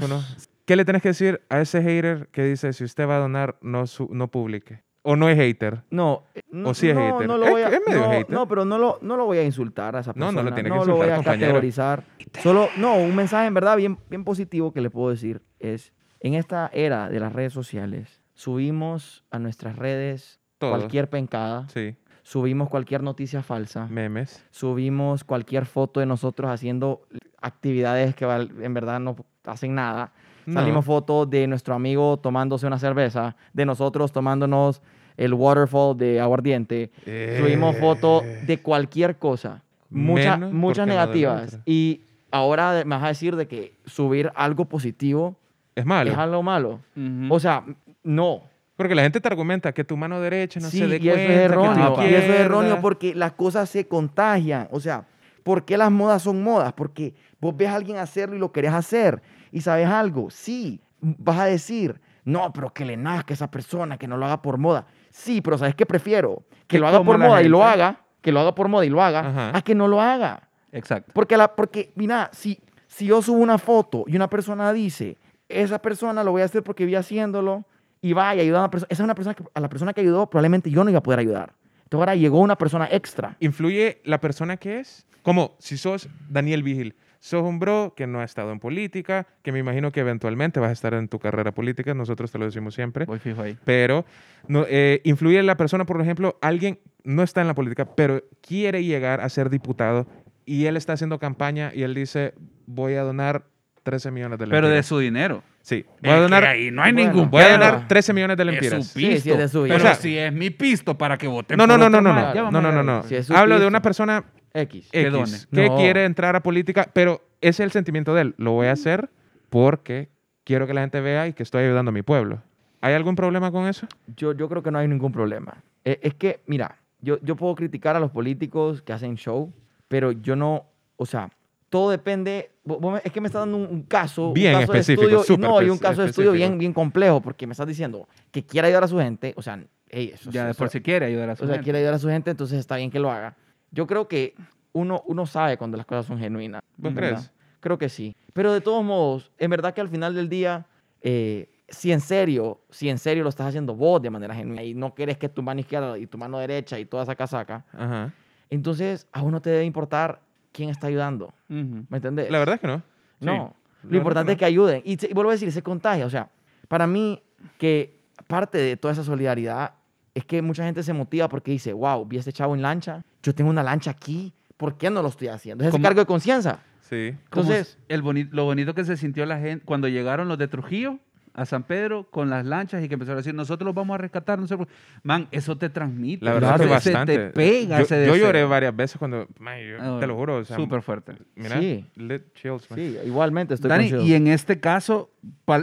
¿Qué le tenés que decir a ese hater que dice si usted va a donar, no, su- no publique? ¿O no es hater? No, eh, no, ¿O sí es no, hater? no lo voy a, es medio no, hater. no, pero no lo, no lo voy a insultar a esa No, persona. no lo tiene que lo voy insultar, a compañero. categorizar. Solo, no, un mensaje en verdad bien, bien positivo que le puedo decir es, en esta era de las redes sociales, subimos a nuestras redes Todo. cualquier pencada, Sí, subimos cualquier noticia falsa, memes. subimos cualquier foto de nosotros haciendo actividades que en verdad no hacen nada. No. Salimos fotos de nuestro amigo tomándose una cerveza, de nosotros tomándonos el waterfall de aguardiente. Subimos Eh, fotos de cualquier cosa. Mucha- muchas negativas. y ahora me vas a decir de que subir algo positivo Es malo. es algo malo. Ujú. O sea, no. Porque la gente te argumenta que tu mano derecha no sí, se dé y eso cuenta. es que erróneo. tu Y eso es erróneo porque las cosas se contagian. O sea, ¿por qué las modas son modas? Porque vos ves a alguien hacerlo y lo querés hacer. Y sabes algo, sí, vas a decir, no, pero que le nazca a esa persona, que no lo haga por moda. Sí, pero ¿sabes qué prefiero? Que lo haga por moda y lo haga, que lo haga por moda y lo haga, Ajá. a que no lo haga. Exacto. Porque, la, porque mira, si, si yo subo una foto y una persona dice, esa persona lo voy a hacer porque vi haciéndolo y va y ayuda a una persona, esa es una persona que, a la persona que ayudó, probablemente yo no iba a poder ayudar. Entonces ahora llegó una persona extra. ¿Influye la persona que es? Como si sos Daniel Vigil. Sos un bro que no ha estado en política, que me imagino que eventualmente vas a estar en tu carrera política, nosotros te lo decimos siempre. Voy fijo ahí. Pero no, eh, influye la persona, por ejemplo, alguien no está en la política, pero quiere llegar a ser diputado y él está haciendo campaña y él dice, voy a donar 13 millones de lempiras. Pero de su dinero. Sí, voy a Es donar, ahí no hay Bueno, ningún voy a donar 13 millones de Es lempiras. su Sí, sí, pisto. es de su Pero dinero. si es mi pisto para que voten No, no, por no, no, no, no, no, no, no, no. Si es Hablo de pisto. una persona X. Que X, done. que No. quiere entrar a política, pero ese es el sentimiento de él. Lo voy a hacer porque quiero que la gente vea y que estoy ayudando a mi pueblo. ¿Hay algún problema con eso? Yo, yo creo que no hay ningún problema. Eh, es que, mira, yo, yo puedo criticar a los políticos que hacen show, pero yo no, o sea, todo depende, vo- vos me- es que me estás dando un, un caso, Bien un caso específico, de estudio, y súper no, y un espe- caso de estudio específico. bien, bien complejo, porque me estás diciendo que quiere ayudar a su gente, o sea, ey, eso, Ya de eso- por si quiere ayudar a su o sea, gente. quiere ayudar a su gente, entonces está bien que lo haga. Yo creo que uno, uno sabe cuando las cosas son genuinas. ¿Vos ¿verdad? crees? Creo que sí. Pero de todos modos, en verdad que al final del día, eh, si en serio, si en serio lo estás haciendo vos de manera genuina y no quieres que tu mano izquierda y tu mano derecha y toda esa casaca, Ajá. entonces a uno te debe importar quién está ayudando. Ujú. ¿Me entendés? La verdad es que no. Sí. No. La Lo importante que es que ayuden. Y, y vuelvo a decir, se contagia. O sea, para mí, que parte de toda esa solidaridad es que mucha gente se motiva porque dice, wow, vi a este chavo en lancha, yo tengo una lancha aquí, ¿por qué no lo estoy haciendo? Es ese cargo de conciencia. Sí. Entonces, el boni- lo bonito que se sintió la gente cuando llegaron los de Trujillo a San Pedro con las lanchas y que empezaron a decir, nosotros los vamos a rescatar. No sé por-". Man, eso te transmite. La verdad es que Se- bastante. Se te pega yo, ese yo deseo. lloré varias veces cuando, man, yo Ah, te lo juro, o sea, Súper fuerte. mira, Sí. lit chills, man. sí, igualmente estoy Dani, con y en este caso,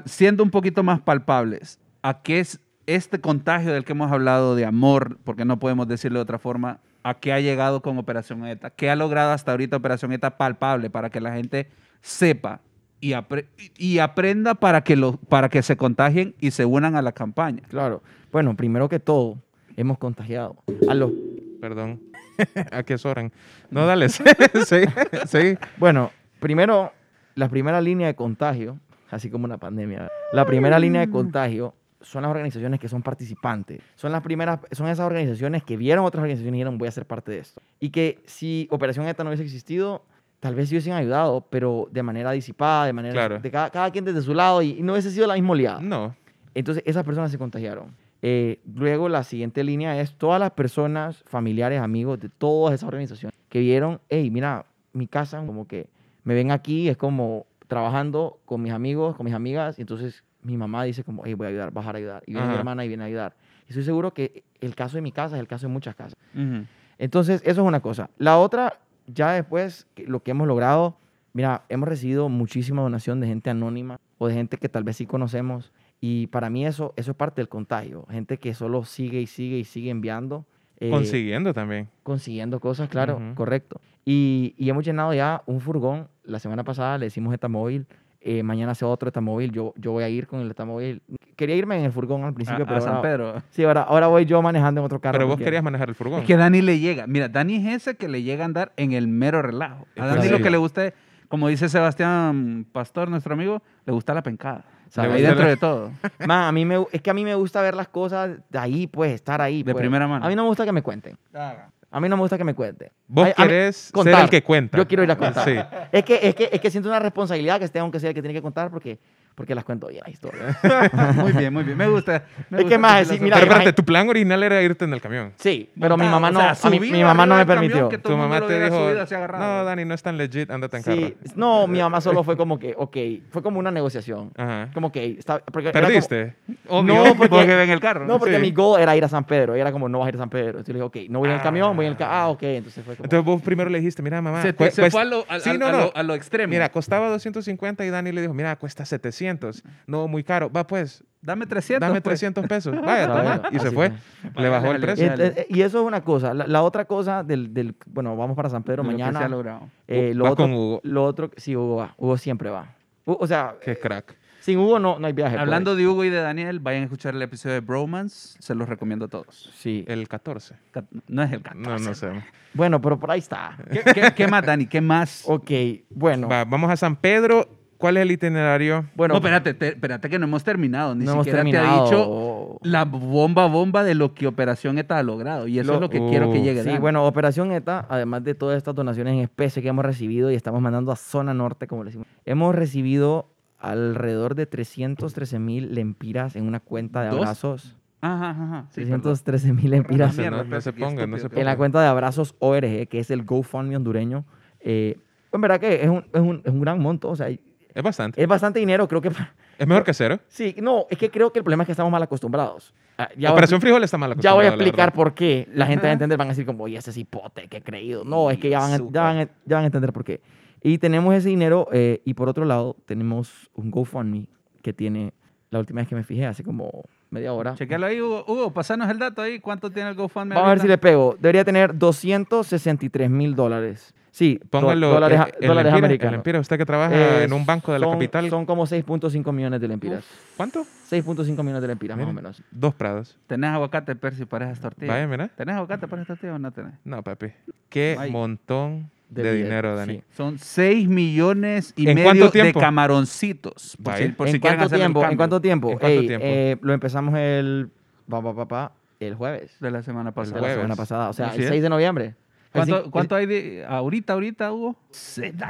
siendo un poquito más palpables, ¿a qué es este contagio del que hemos hablado de amor, porque no podemos decirlo de otra forma, a qué ha llegado con Operación ETA? ¿Qué ha logrado hasta ahorita Operación ETA palpable para que la gente sepa y, apre- y aprenda para que, lo, para que se contagien y se unan a la campaña? Claro. Bueno, primero que todo, hemos contagiado a los... Perdón. ¿A qué oran? No, dale. sí, sí. Bueno, primero, la primera línea de contagio, así como una pandemia, la primera línea de contagio son las organizaciones que son participantes. Son las primeras, son esas organizaciones que vieron otras organizaciones y dijeron, voy a ser parte de esto. Y que si Operación ETA no hubiese existido, tal vez sí hubiesen ayudado, pero de manera disipada, de manera... Claro. De cada, cada quien desde su lado y, y no hubiese sido la misma oleada. No. Entonces, esas personas se contagiaron. Eh, luego, la siguiente línea es todas las personas, familiares, amigos de todas esas organizaciones que vieron, hey, mira, mi casa, como que me ven aquí, es como trabajando con mis amigos, con mis amigas, y entonces mi mamá dice como, hey, voy a ayudar, bajar a ayudar. Y viene mi hermana y viene a ayudar. Y estoy seguro que el caso de mi casa es el caso de muchas casas. Entonces, eso es una cosa. La otra, ya después, lo que hemos logrado, mira, hemos recibido muchísima donación de gente anónima o de gente que tal vez sí conocemos. Y para mí eso, eso es parte del contagio. Gente que solo sigue y sigue y sigue enviando. eh, Consiguiendo también. consiguiendo cosas, claro, correcto. Y, y hemos llenado ya un furgón. La semana pasada le hicimos etamóvil. Eh, mañana hace otro etamóvil. Yo, yo voy a ir con el etamóvil. Quería irme en el furgón al principio, A, pero a San ahora, Pedro. sí, ahora, ahora voy yo manejando en otro carro. Pero vos querías manejar el furgón. Es que Dani le llega. Mira, Dani es ese que le llega a andar en el mero relajo. A Dani lo que le gusta, es, como dice Sebastián Pastor, nuestro amigo, le gusta la pencada. ¿Sabes? Ahí dentro la- de todo. Ma, a mí me, es que a mí me gusta ver las cosas de ahí, pues, estar ahí. De pues. primera mano. A mí no me gusta que me cuenten. A mí no me gusta que me cuenten. Vos a mí- ser el que cuenta. Yo quiero ir a contar. Sí. Es, que, es, que, es que siento una responsabilidad que tengo que ser el que tiene que contar porque, porque las cuento bien las historias. Muy bien, muy bien. Me gusta. me Es gusta que tu más, sí, mira, Pero espérate, tu plan original era irte en el camión. Sí, pero mi mamá no, o sea, a mí- subido mi mamá no me permitió. Tu mamá te dijo, no, Dani, no es tan legit, ándate en Sí, carro. no, mi mamá solo fue como que, ok, fue como una negociación. Ajá. Como que, está, porque era como- ¿Perdiste? Obvio, No, porque- porque ven el carro. no, porque Sí. mi goal era ir a San Pedro. Y era como, no vas a ir a San Pedro. Entonces le dije, ok, no voy en el camión, voy en el carro. Ah, ok. Entonces fue como... Entonces vos primero le dijiste, mira, mamá. se, fue a lo extremo. Mira, costaba 250 y Dani le dijo, mira, cuesta 700. No, muy caro. Va, pues, dame 300. dame pues. 300 pesos. Vaya, toma. Y se fue. Le bajó el precio. dale. Eh, eh, y eso es una cosa. La, la otra cosa del, del- Bueno, vamos para San Pedro lo que se ha mañana. logrado. Eh, lo, otro, con Hugo. lo otro, sí, Hugo va. Hugo siempre va. O sea, Qué crack. sin Hugo no, no hay viaje. pues. Hablando de Hugo y de Daniel, vayan a escuchar el episodio de Bromance. Se los recomiendo a todos. Sí. El 14. Cat- No es el 14. No, no sé. Bueno, pero por ahí está. ¿Qué, qué- qué más, Dani? ¿Qué más? Ok, bueno. Va, vamos a San Pedro. ¿Cuál es el itinerario? Bueno, no, espérate, te- espérate que no hemos terminado. Ni no hemos siquiera te terminado. ha dicho la bomba bomba de lo que Operación ETA ha logrado. Y eso Lo- es lo que quiero que llegue. Sí, bueno, Operación ETA, además de todas estas donaciones en especie que hemos recibido y estamos mandando a Zona Norte, como le decimos, hemos recibido alrededor de 313 mil lempiras en una cuenta de ¿Dos? abrazos. Ajá, ajá, ajá. Sí, perdón. 313 mil lempiras No no- no se ponga, no se estúpido. en la ponga. cuenta de abrazos ORG, que es el GoFundMe hondureño. Eh, en verdad que es un, es un- es un gran monto, o sea, Es bastante. es bastante dinero, creo que... Es mejor que cero. Sí, no, es que creo que el problema es que estamos mal acostumbrados. Ah, ya Operación Frijol está mal Ya voy a acostumbrada, explicar por qué. La gente va a entender, van a decir como, oye, ese es hipote, qué creído. No, es que ya van, a, ya, van a, ya van a entender por qué. Y tenemos ese dinero eh, y por otro lado tenemos un GoFundMe que tiene, la última vez que me fijé, hace como media hora. Chequealo ahí, Hugo. Hugo, pasanos el dato ahí. ¿Cuánto tiene el GoFundMe? Vamos a ver si le ahorita? pego. Debería tener 263 mil dólares. Sí, Póngalo. dólares, eh, el dólares Empira, el americanos. Empira, usted que trabaja Eh, en un banco de la son- capital. Son como 6.5 millones de lempiras. ¿Cuánto? 6.5 millones de lempiras, más o menos. Dos prados. ¿Tenés aguacate, Percy, para esas tortillas? Vaya, mira. ¿Tenés aguacate para esas tortillas o no tenés? No, papi. Qué Ay. montón de, De dinero, Dani. sí. Son 6 millones y ¿En medio de camaroncitos. Por si, por ¿En si cuánto el tiempo? ¿En cuánto tiempo? ¿En cuánto Ey, tiempo? eh, lo empezamos el... Pa, pa, pa, pa, el jueves. De la semana de pasada. la jueves. semana pasada. O sea, el es. 6 de noviembre. El ¿Cuánto, hay de ahorita, ahorita, Hugo?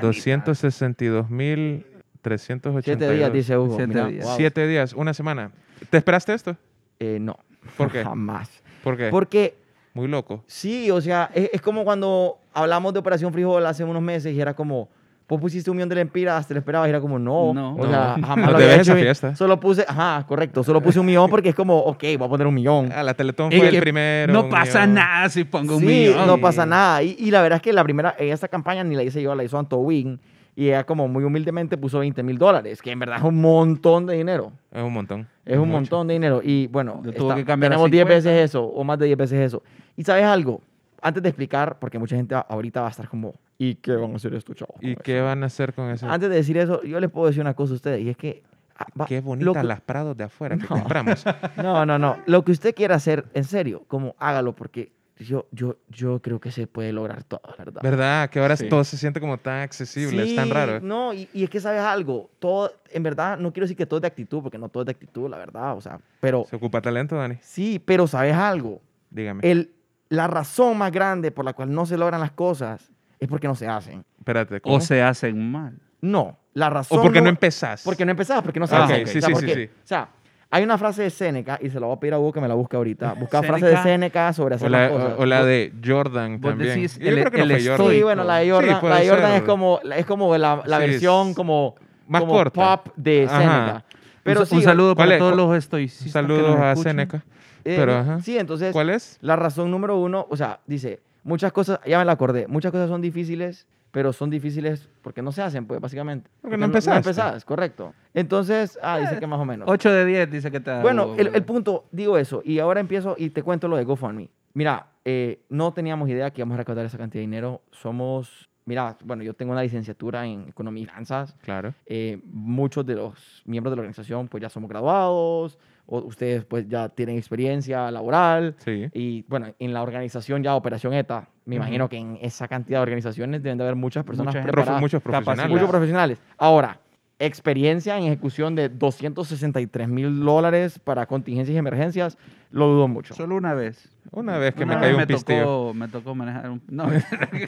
262 mil 382. Siete días, dice Hugo. Siete Mira, días. wow. Siete días, una semana. ¿Te esperaste esto? Eh, no. ¿Por qué? Jamás. ¿Por qué? Porque Muy loco. sí, o sea, es, es como cuando hablamos de Operación Frijol hace unos meses y era como, vos pusiste un millón de lempiras, te lo esperabas y era como, no. No. O sea, jamás No lo te había ves hecho fiesta. Solo puse, ajá, correcto, solo puse un millón porque es como, ok, voy a poner un millón. Ah, la Teletón fue el primero. No pasa millón. nada si pongo un sí, millón. no pasa nada. Y, y la verdad es que la primera, en esta campaña ni la hice yo, la hizo Anto Wing. Y ella como muy humildemente puso 20 mil dólares, que en verdad es un montón de dinero. Es un montón. Es un mucho. montón de dinero. Y bueno, está- que tenemos 10 50. veces eso, o más de 10 veces eso. Y sabes algo, antes de explicar, porque mucha gente ahorita va a estar como, ¿y qué van a hacer estos chavos? ¿Y qué eso?". van a hacer con eso? Antes de decir eso, yo les puedo decir una cosa a ustedes, y es que... ah, va- Qué bonitas que- las prados de afuera que No. compramos. No, no, no. Lo que usted quiera hacer, en serio, como hágalo, porque yo, yo, yo creo que se puede lograr todo, ¿verdad? ¿Verdad? Que ahora Sí. todo se siente como tan accesible, es tan Sí, raro. No, y, y es que sabes algo, todo, en verdad, no quiero decir que todo es de actitud, porque no todo es de actitud, la verdad, o sea, pero Se ocupa talento, Dani. sí, pero sabes algo, Dígame. el, la razón más grande por la cual no se logran las cosas es porque no se hacen. Espérate, ¿cómo? O se hacen mal. No, la razón... O porque no no- empezás. Porque no empezabas, porque no se Ah, hacen. ok, O sí, sea, sí, porque- sí, sí. O sea, hay una frase de Séneca, y se la voy a pedir a Hugo que me la busque ahorita. Busca frase de Séneca sobre hacer O la, las cosas. o- o la de Jordan también. decís Yo el- creo que no el fue estoico. Jordan. Sí, bueno, la de Jordan, puede la de Jordan ser. es como, es como la, la Sí, versión es como, más como corta. pop de Ajá. Séneca. Pero un, sí, un saludo ¿cuál para es? todos los estoicistas. Saludos a. Seneca. eh, Pero, ajá. sí, entonces, ¿Cuál es? la razón número uno, o sea, dice, muchas cosas, ya me la acordé, muchas cosas son difíciles, pero son difíciles porque no se hacen, pues, básicamente. Porque no empezaste. empezás, correcto. Entonces, ah, dice que más o menos. 8 de 10 dice que te da Bueno, el, punto, digo eso, y ahora empiezo y te cuento lo de GoFundMe. Mira, eh, no teníamos idea que íbamos a recaudar esa cantidad de dinero. Somos, mira, bueno, yo tengo una licenciatura en Economía y Finanzas. Claro. Eh, muchos de los miembros de la organización pues ya somos graduados, o ustedes pues ya tienen experiencia laboral. Sí. Y bueno, en la organización ya Operación ETA, me imagino que en esa cantidad de organizaciones deben de haber muchas personas preparadas. muchos profesionales. Muchos profesionales. Ahora, experiencia en ejecución de 263 mil dólares para contingencias y emergencias, lo dudo mucho. Solo una vez. Una vez que Una me cayó me un pistillo. tocó, me tocó manejar un... No,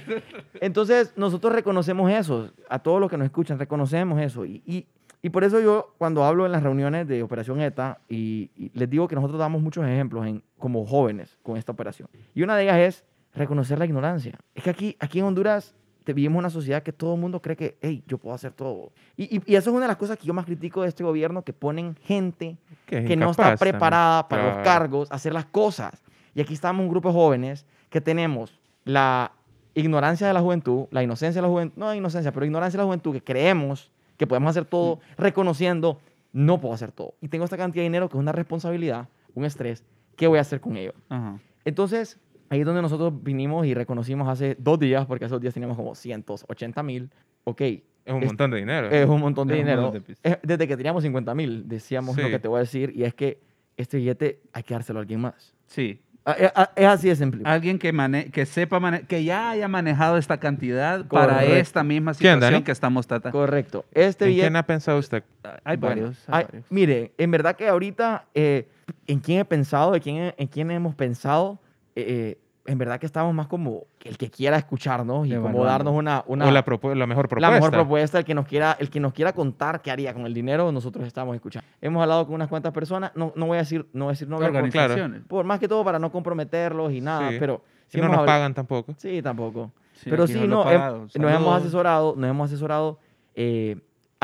Entonces, nosotros reconocemos eso, a todos los que nos escuchan, reconocemos eso. Y, y, y por eso yo, cuando hablo en las reuniones de Operación ETA, y, y les digo que nosotros damos muchos ejemplos en, como jóvenes con esta operación. Y una de ellas es reconocer la ignorancia. Es que aquí, aquí en Honduras vivimos una sociedad que todo el mundo cree que, hey, yo puedo hacer todo. Y, y, y eso es una de las cosas que yo más critico de este gobierno, que ponen gente Que, es que no está preparada para los Claro. cargos, a hacer las cosas. Y aquí estamos un grupo de jóvenes que tenemos la ignorancia de la juventud, la inocencia de la juventud, no inocencia, pero ignorancia de la juventud, que creemos que podemos hacer todo, reconociendo, no puedo hacer todo. Y tengo esta cantidad de dinero que es una responsabilidad, un estrés, ¿qué voy a hacer con ello? Ajá. Entonces, ahí es donde nosotros vinimos y reconocimos hace dos días, porque esos días teníamos como 180 mil, ok, Es un Es- montón de dinero. es un montón de Es dinero. montón de. Es- Desde que teníamos 50 mil, decíamos lo Sí. que te voy a decir, y es que este billete hay que dárselo a alguien más. Sí. Ah, eh, ah, Es así de simple. Alguien que, mane que sepa, mane- que ya haya manejado esta cantidad para esta misma ¿Quién, situación que estamos tratando. Correcto. Este ¿En billete. quién ha pensado usted? Hay varios. hay hay- varios. mire, en verdad que ahorita, eh, ¿en quién he pensado? ¿De quién, en quién hemos pensado? Eh, en verdad que estamos más como el que quiera escucharnos y como darnos una, una o la, la mejor la propuesta. mejor propuesta, el que nos quiera, el que nos quiera contar qué haría con el dinero, nosotros estamos escuchando. Hemos hablado con unas cuantas personas, no, no voy a decir, no voy a decir nombres por, Organizaciones. por más que todo para no comprometerlos y nada, Sí. pero Si no nos pagan tampoco. Sí, tampoco. Sí, Pero sí, no, he nos hemos asesorado, nos hemos asesorado. eh,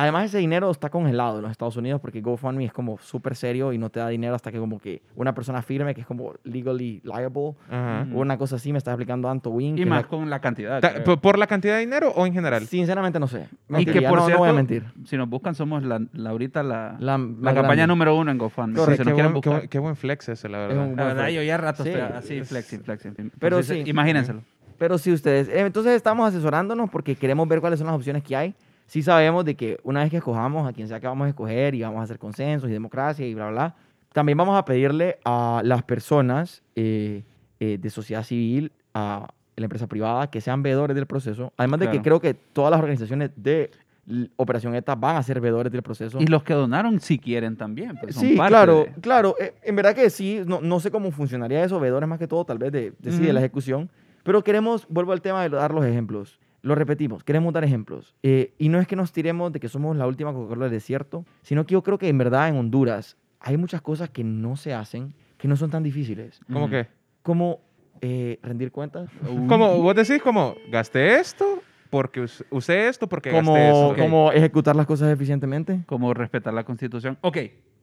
además, ese dinero está congelado en los Estados Unidos porque GoFundMe es como súper serio y no te da dinero hasta que como que una persona firme, que es como legally liable, Ajá. O una cosa así, me está explicando Anto Wing. Y más la- con la cantidad. Ta- creo. ¿por- ¿Por la cantidad de dinero o en general? Sinceramente no sé. Y que por no, cierto, no voy a mentir. si nos buscan, somos la, la- ahorita la, La, la campaña número uno en GoFundMe. Correcto. Si nos qué, quieren buen, qué buen- qué buen flex ese, la Es verdad. un- La verdad, yo ya rato Sí. estoy así, flexing, flexing. Pero Entonces, sí. Imagínenselo. Pero sí, ustedes. eh, Entonces estamos asesorándonos porque queremos ver cuáles son las opciones que hay. Sí sabemos de que una vez que escojamos a quien sea que vamos a escoger y vamos a hacer consensos y democracia y bla, bla, también vamos a pedirle a las personas eh, eh, de sociedad civil, a la empresa privada, que sean veedores del proceso. Además de que creo que todas las organizaciones de Operación ETA van a ser veedores del proceso. Y los que donaron, si quieren también. pues, Sí, claro, de- claro. eh, en verdad que sí, no, no sé cómo funcionaría eso, veedores más que todo, tal vez de, de, sí, de la ejecución. Pero queremos, vuelvo al tema de dar los ejemplos. Lo repetimos, queremos dar ejemplos. Eh, y no es que nos tiremos de que somos la última Coca-Cola del desierto, sino que yo creo que en verdad en Honduras hay muchas cosas que no se hacen, que no son tan difíciles, ¿Cómo Ujú. que? como eh, rendir cuentas, Como vos decís, como gasté esto porque us- usé esto porque gasté como, esto. como ejecutar las cosas eficientemente. Como respetar la constitución. Ok,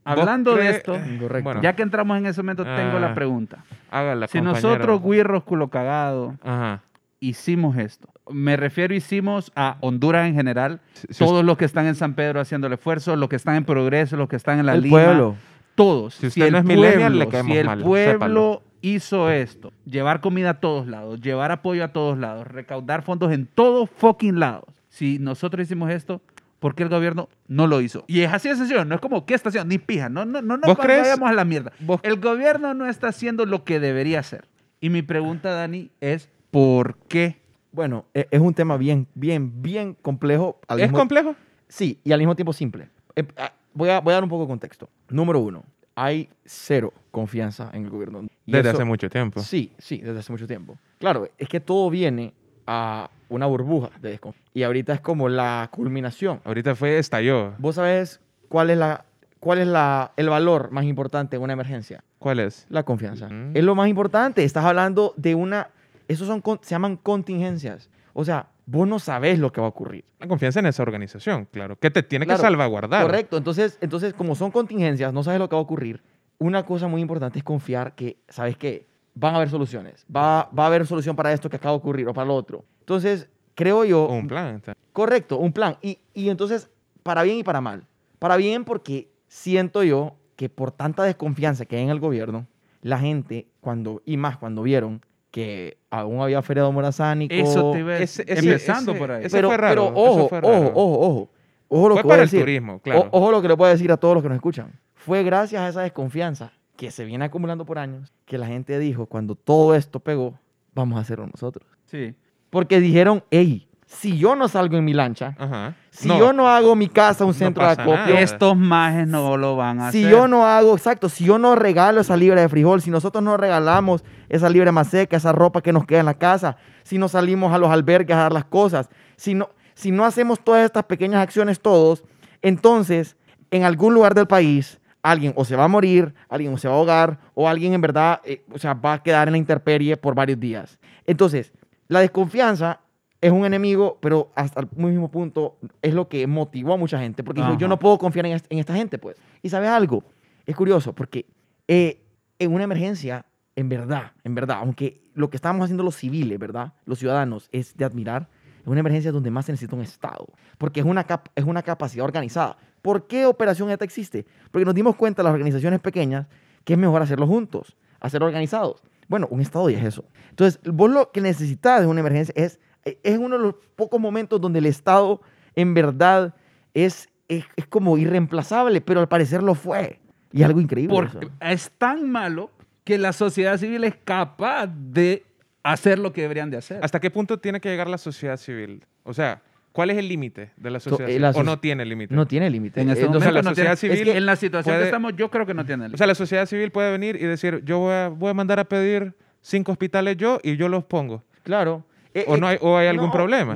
hablando de esto, Correcto. Bueno. ya que entramos en ese momento, tengo Ah. la pregunta. Hágala, Si compañero. nosotros, guirros culo cagado, Ajá. Hicimos esto, me refiero hicimos a Honduras en general, Si- si todos los que están en San Pedro haciendo el esfuerzo, los que están en Progreso, los que están en la el Lima, pueblo. todos. Si usted no es millennial, le caemos si el mal, pueblo sépalo. hizo esto, llevar comida a todos lados, llevar apoyo a todos lados, recaudar fondos en todos fucking lados. Si nosotros hicimos esto, ¿por qué el gobierno no lo hizo? Y es así de sencillo, no es como, ¿qué está haciendo? Ni pija, no, no, no, no vayamos a la mierda. ¿Vos- El gobierno no está haciendo lo que debería hacer. Y mi pregunta, Dani, es ¿por qué? Bueno, e- es un tema bien, bien, bien complejo. al ¿Es mismo- complejo? Sí, y al mismo tiempo simple. Eh, ah, voy, a, voy a dar un poco de contexto. Número uno, hay cero confianza en el gobierno. Y Desde eso- hace mucho tiempo. Sí, sí, desde hace mucho tiempo. Claro, es que todo viene a una burbuja de desconfianza. Y ahorita es como la culminación. Ahorita fue, estalló. ¿Vos sabés cuál es, la, cuál es la, el valor más importante en una emergencia? ¿Cuál es? La confianza. Ujú. Es lo más importante. Estás hablando de una... Esos son, se llaman contingencias. O sea, vos no sabés lo que va a ocurrir. La confianza en esa organización, claro. Que te tiene Claro, que salvaguardar. Correcto. Entonces, entonces, como son contingencias, no sabes lo que va a ocurrir. Una cosa muy importante es confiar que, ¿sabes qué? Van a haber soluciones. Va, va a haber solución para esto que acaba de ocurrir o para lo otro. Entonces, creo yo... Un plan. está. Correcto, un plan. Y, y entonces, para bien y para mal. Para bien porque siento yo que por tanta desconfianza que hay en el gobierno, la gente, cuando, y más cuando vieron que aún había feriado morazánico... Eso te iba a Ese- ese- empezando ese- por ahí. pero, fue raro, pero eso ojo, fue ojo, raro. ojo, ojo. Ojo lo Fue que voy a para el decir. turismo, claro. O- ojo lo que le puedo decir a todos los que nos escuchan. Fue gracias a esa desconfianza que se viene acumulando por años que la gente dijo, cuando todo esto pegó, vamos a hacerlo nosotros. Sí. Porque dijeron, hey, si yo no salgo en mi lancha, Ajá. si yo no hago mi casa un No centro de nada. acopio, Estos majes no lo van a si hacer. yo no hago, exacto, si yo no regalo esa libra de frijol, si nosotros no regalamos esa libra más seca, esa ropa que nos queda en la casa, si no salimos a los albergues a dar las cosas, si no, si no hacemos todas estas pequeñas acciones todos, entonces en algún lugar del país alguien o se va a morir, alguien o se va a ahogar, o alguien en verdad, eh, o sea, va a quedar en la intemperie por varios días. Entonces, la desconfianza es un enemigo, pero hasta el mismo punto es lo que motivó a mucha gente, porque dijo, yo no puedo confiar en, est- en esta gente, pues. Y sabes algo, es curioso, porque eh, en una emergencia, en verdad, en verdad, aunque lo que estamos haciendo los civiles, ¿verdad? Los ciudadanos, es de admirar, es una emergencia donde más se necesita un Estado, porque es una, cap- es una capacidad organizada. ¿Por qué Operación ETA existe? Porque nos dimos cuenta, las organizaciones pequeñas, que es mejor hacerlo juntos, hacerlo organizados. Bueno, un Estado ya es eso. Entonces, vos lo que necesitas de una emergencia es, es uno de los pocos momentos donde el Estado, en verdad, es, es, es como irreemplazable, pero al parecer lo fue. Y es algo increíble. Porque eso. es tan malo que la sociedad civil es capaz de hacer lo que deberían de hacer. ¿Hasta qué punto tiene que llegar la sociedad civil? O sea, ¿cuál es el límite de la sociedad eh, civil? la ¿O no tiene límite? No tiene límite. en Eh, o sea, momento la no tiene- sociedad es que civil en la situación puede- que estamos, yo creo que no tiene. O sea, la sociedad civil puede venir y decir, yo voy a, voy a mandar a pedir cinco hospitales yo y yo los pongo. Claro. Eh, ¿O, eh, no hay, o hay algún no, problema?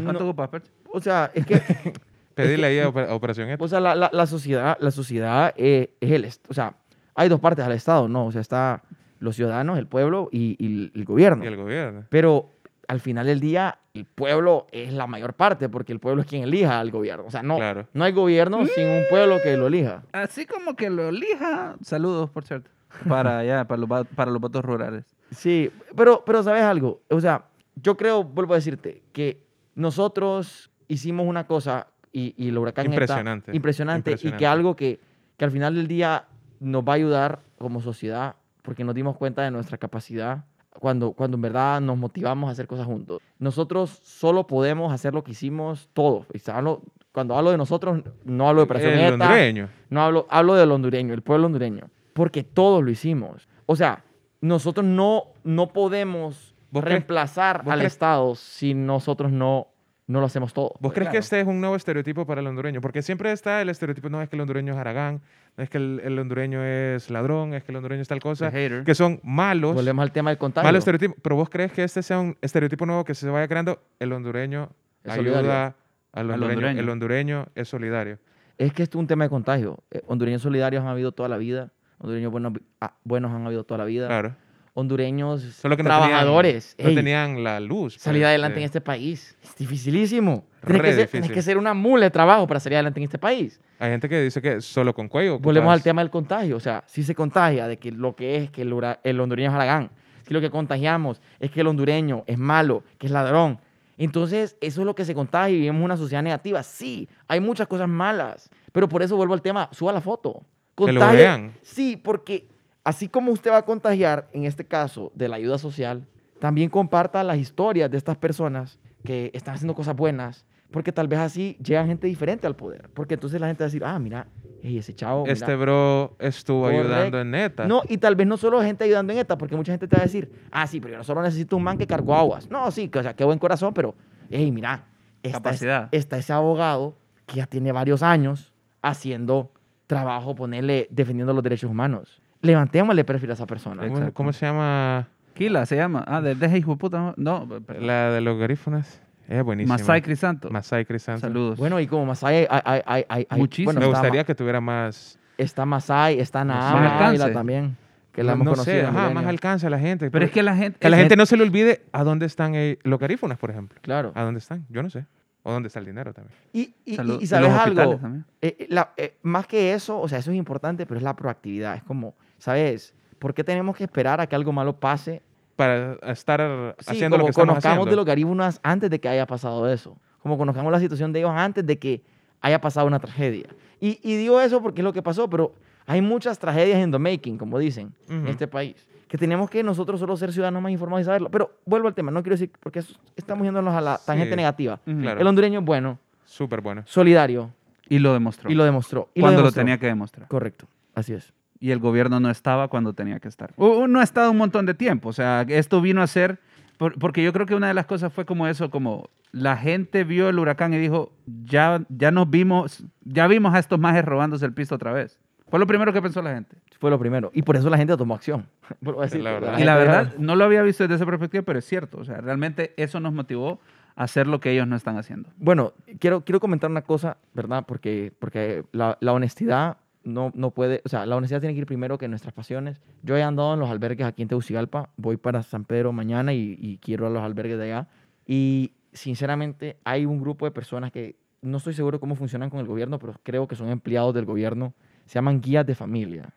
O sea, es que, Pedirle ahí a, a Operación ETA. o sea, la, la- la sociedad, la sociedad eh, es el, o sea, hay dos partes al Estado, ¿no? O sea, está los ciudadanos, el pueblo y, y el gobierno. Y el gobierno. Pero al final del día, el pueblo es la mayor parte, porque el pueblo es quien elija al gobierno. O sea, no, Claro. no hay gobierno sin un pueblo que lo elija. Así como que lo elija. Saludos, por cierto. Para allá, para los, para los votos rurales. Sí, pero, pero ¿sabes algo? O sea, yo creo, vuelvo a decirte, que nosotros hicimos una cosa y, y el huracán ETA- Impresionante, impresionante, y impresionante. que algo que, que al final del día nos va a ayudar como sociedad porque nos dimos cuenta de nuestra capacidad cuando, cuando en verdad nos motivamos a hacer cosas juntos. Nosotros solo podemos hacer lo que hicimos todos. Y hablo- cuando hablo de nosotros, no hablo de Operación El ETA, hondureño. no hablo, hablo del hondureño, el pueblo hondureño. Porque todos lo hicimos. O sea, nosotros no, no podemos ¿Vos crees- reemplazar vos al crees- Estado si nosotros no, no lo hacemos todo. ¿Vos crees que claro. este es un nuevo estereotipo para el hondureño? Porque siempre está el estereotipo, no es que el hondureño es haragán, no es que el, el hondureño es ladrón, es que el hondureño es tal cosa, que son malos, Volvemos al tema del contagio. malos estereotipos. Pero vos crees que este sea un estereotipo nuevo que se vaya creando, el hondureño Es ayuda solidario. al Al hondureño, hondureño. el hondureño es solidario. Es que esto es un tema de contagio. Eh, hondureños solidarios han habido toda la vida. Hondureños buenos, ah, buenos han habido toda la vida. Claro. Hondureños Solo que no trabajadores. tenían, no Ey, tenían la luz. salir pues, adelante eh, en este país. Es dificilísimo. Tienes que, ser, tienes que ser una mula de trabajo para salir adelante en este país. Hay gente que dice que solo con cuello. Volvemos al tema del contagio. O sea, si se contagia de que lo que es que el, el hondureño es haragán, si lo que contagiamos es que el hondureño es malo, que es ladrón, entonces eso es lo que se contagia y vivimos una sociedad negativa. Sí, hay muchas cosas malas, pero por eso vuelvo al tema, suba la foto. Vean. Sí, porque así como usted va a contagiar, en este caso, de la ayuda social, también comparta las historias de estas personas que están haciendo cosas buenas, Porque tal vez así llegan gente diferente al poder. Porque entonces la gente va a decir, ah, mira, ey, ese chavo. mira". Este bro estuvo Correcto. ayudando en neta. No, y tal vez no solo gente ayudando en esta, porque mucha gente te va a decir, ah, sí, pero yo no solo necesito un man que cargó aguas. No, sí, que, o sea, qué buen corazón, pero, hey, mira, está, Capacidad. está ese abogado que ya tiene varios años haciendo trabajo, ponerle, defendiendo los derechos humanos. Levantémosle perfil a esa persona. ¿Cómo, Exacto. cómo se llama Kila se llama. Ah, de, de hijo de puta. No, perdón. la de los garífonas? Es buenísima. Masai Crisanto. Masai Crisanto. Saludos. Bueno, y como Masai, hay, hay, hay, hay- hay- Muchísimo. bueno, Me está gustaría Ma- que tuviera más... Está Masai, está Naama Más alcance. Ávila también, que la hemos no conocido. sé, en ajá, más alcance a la gente. Pero es que la gente. que a la gente no se le olvide a dónde están eh, los garífunas, por ejemplo. Claro. ¿A dónde están? Yo no sé. O dónde está el dinero también. Y, y, Salud. y- y Y sabes los algo, también. Eh, eh, la- eh, más que eso, o sea, eso es importante, pero es la proactividad. Es como, ¿sabes? ¿Por qué tenemos que esperar a que algo malo pase? Para estar Sí, haciendo lo como que estamos conozcamos haciendo. de los garíbunas antes de que haya pasado eso. Como conozcamos la situación de ellos antes de que haya pasado una tragedia. Y, y digo eso porque es lo que pasó, pero hay muchas tragedias en the making, como dicen, en este país. Que tenemos que nosotros solo ser ciudadanos más informados y saberlo. Pero vuelvo al tema, no quiero decir, porque eso- estamos yéndonos a la tangente Sí. negativa. Claro. El hondureño es bueno, Súper bueno. solidario, Y lo demostró. y lo demostró. Y cuando lo, demostró. tenía que demostrar. Correcto, así es. Y el gobierno no estaba cuando tenía que estar. O- o no ha estado un montón de tiempo. O sea, esto vino a ser. por- porque yo creo que una de las cosas fue como eso, como la gente vio el huracán y dijo, ya, ya nos vimos, ya vimos a estos majes robándose el piso otra vez. Fue lo primero que pensó la gente. Fue lo primero. Y por eso la gente tomó acción. Decir, La verdad. Y la verdad, no lo había visto desde esa perspectiva, pero es cierto. O sea, realmente eso nos motivó a hacer lo que ellos no están haciendo. Bueno, quiero, quiero comentar una cosa, ¿verdad? Porque, porque la, la honestidad no, no puede, o sea, la honestidad tiene que ir primero que nuestras pasiones. Yo he andado en los albergues aquí en Tegucigalpa, voy para San Pedro mañana y, y quiero a los albergues de allá. Y sinceramente hay un grupo de personas que no estoy seguro cómo funcionan con el gobierno, pero creo que son empleados del gobierno. Se llaman guías de familia.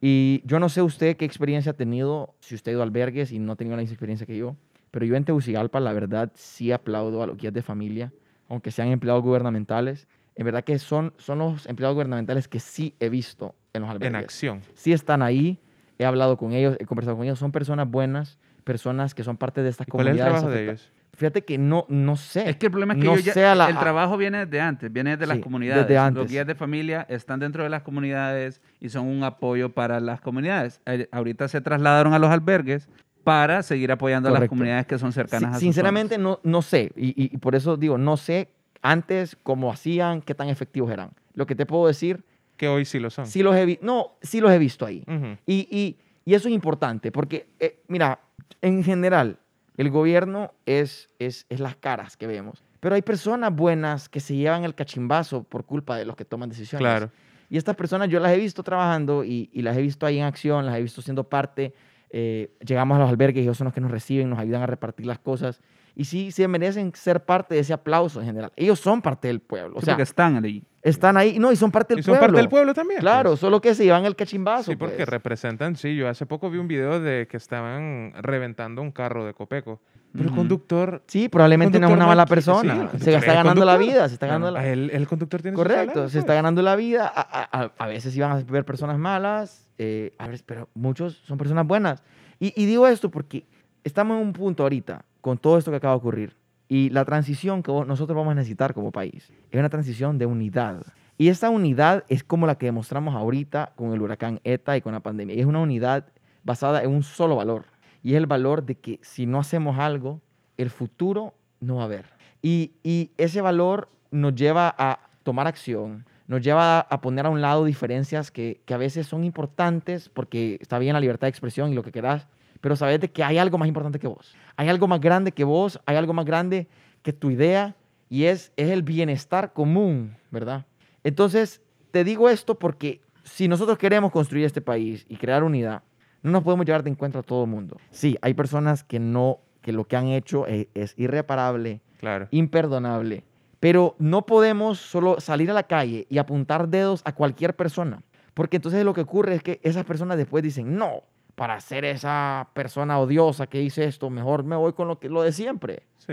Y yo no sé usted qué experiencia ha tenido, si usted ha ido a albergues y no ha tenido la misma experiencia que yo, pero yo en Tegucigalpa, la verdad, sí aplaudo a los guías de familia, aunque sean empleados gubernamentales. En verdad que son, son los empleados gubernamentales que sí he visto en los En albergues. acción. Sí están ahí, he hablado con ellos, he conversado con ellos. Son personas buenas, personas que son parte de estas ¿Y ¿Cuál es el comunidades. trabajo de ellos? Fíjate que no, no sé. Es que el problema es que no ellos ya- la- el trabajo viene de antes, viene de las Sí, comunidades. desde antes. Los guías de familia están dentro de las comunidades y son un apoyo para las comunidades. Ahorita se trasladaron a los albergues para seguir apoyando a las Correcto. comunidades que son cercanas Sí, a sus sinceramente zonas. no, no sé, y, y- y por eso digo, no sé antes cómo hacían, qué tan efectivos eran. Lo que te puedo decir, Que hoy sí lo son. sí los he visto, no, sí los he visto ahí. Ujú. Y, y- y eso es importante, porque, eh, mira, en general, el gobierno es, es, es las caras que vemos, pero hay personas buenas que se llevan el cachimbazo por culpa de los que toman decisiones. Claro. Y estas personas yo las he visto trabajando y, y las he visto ahí en acción, las he visto siendo parte. eh, llegamos a los albergues y ellos son los que nos reciben, nos ayudan a repartir las cosas. Y sí, se merecen ser parte de ese aplauso en general. Ellos son parte del pueblo. O Sí, sea, porque están ahí. están ahí. No, y son parte del Y son pueblo. parte del pueblo también. Claro, pues. solo que se llevan el cachimbazo. Sí, porque pues. representan, sí. Yo hace poco vi un video de que estaban reventando un carro de Copeco. Pero el conductor... Sí, probablemente no es conductor una mala sí, persona. conductor se es está ganando la conductor. vida. Se está ganando la... el, el conductor tiene Correcto, salario, se está pues. ganando la vida. A, a- a- a veces iban a ver personas malas, eh, a veces- pero muchos son personas buenas. Y, y digo esto porque estamos en un punto ahorita con todo esto que acaba de ocurrir. Y la transición que nosotros vamos a necesitar como país es una transición de unidad. Y esta unidad es como la que demostramos ahorita con el huracán ETA y con la pandemia. Y es una unidad basada en un solo valor. Y es el valor de que si no hacemos algo, el futuro no va a haber. Y, ese valor nos lleva a tomar acción, nos lleva a, poner a un lado diferencias que, que a veces son importantes porque está bien la libertad de expresión y lo que quieras, pero sabes de que hay algo más importante que vos. Hay algo más grande que vos, hay algo más grande que tu idea y es, es el bienestar común, ¿verdad? Entonces, te digo esto porque si nosotros queremos construir este país y crear unidad, no nos podemos llevar de encuentro a todo el mundo. Sí, hay personas que no, que lo que han hecho es, es irreparable, Claro. imperdonable, pero no podemos solo salir a la calle y apuntar dedos a cualquier persona, porque entonces lo que ocurre es que esas personas después dicen, no, para ser esa persona odiosa que hice esto, mejor me voy con lo, que, lo de siempre. Sí.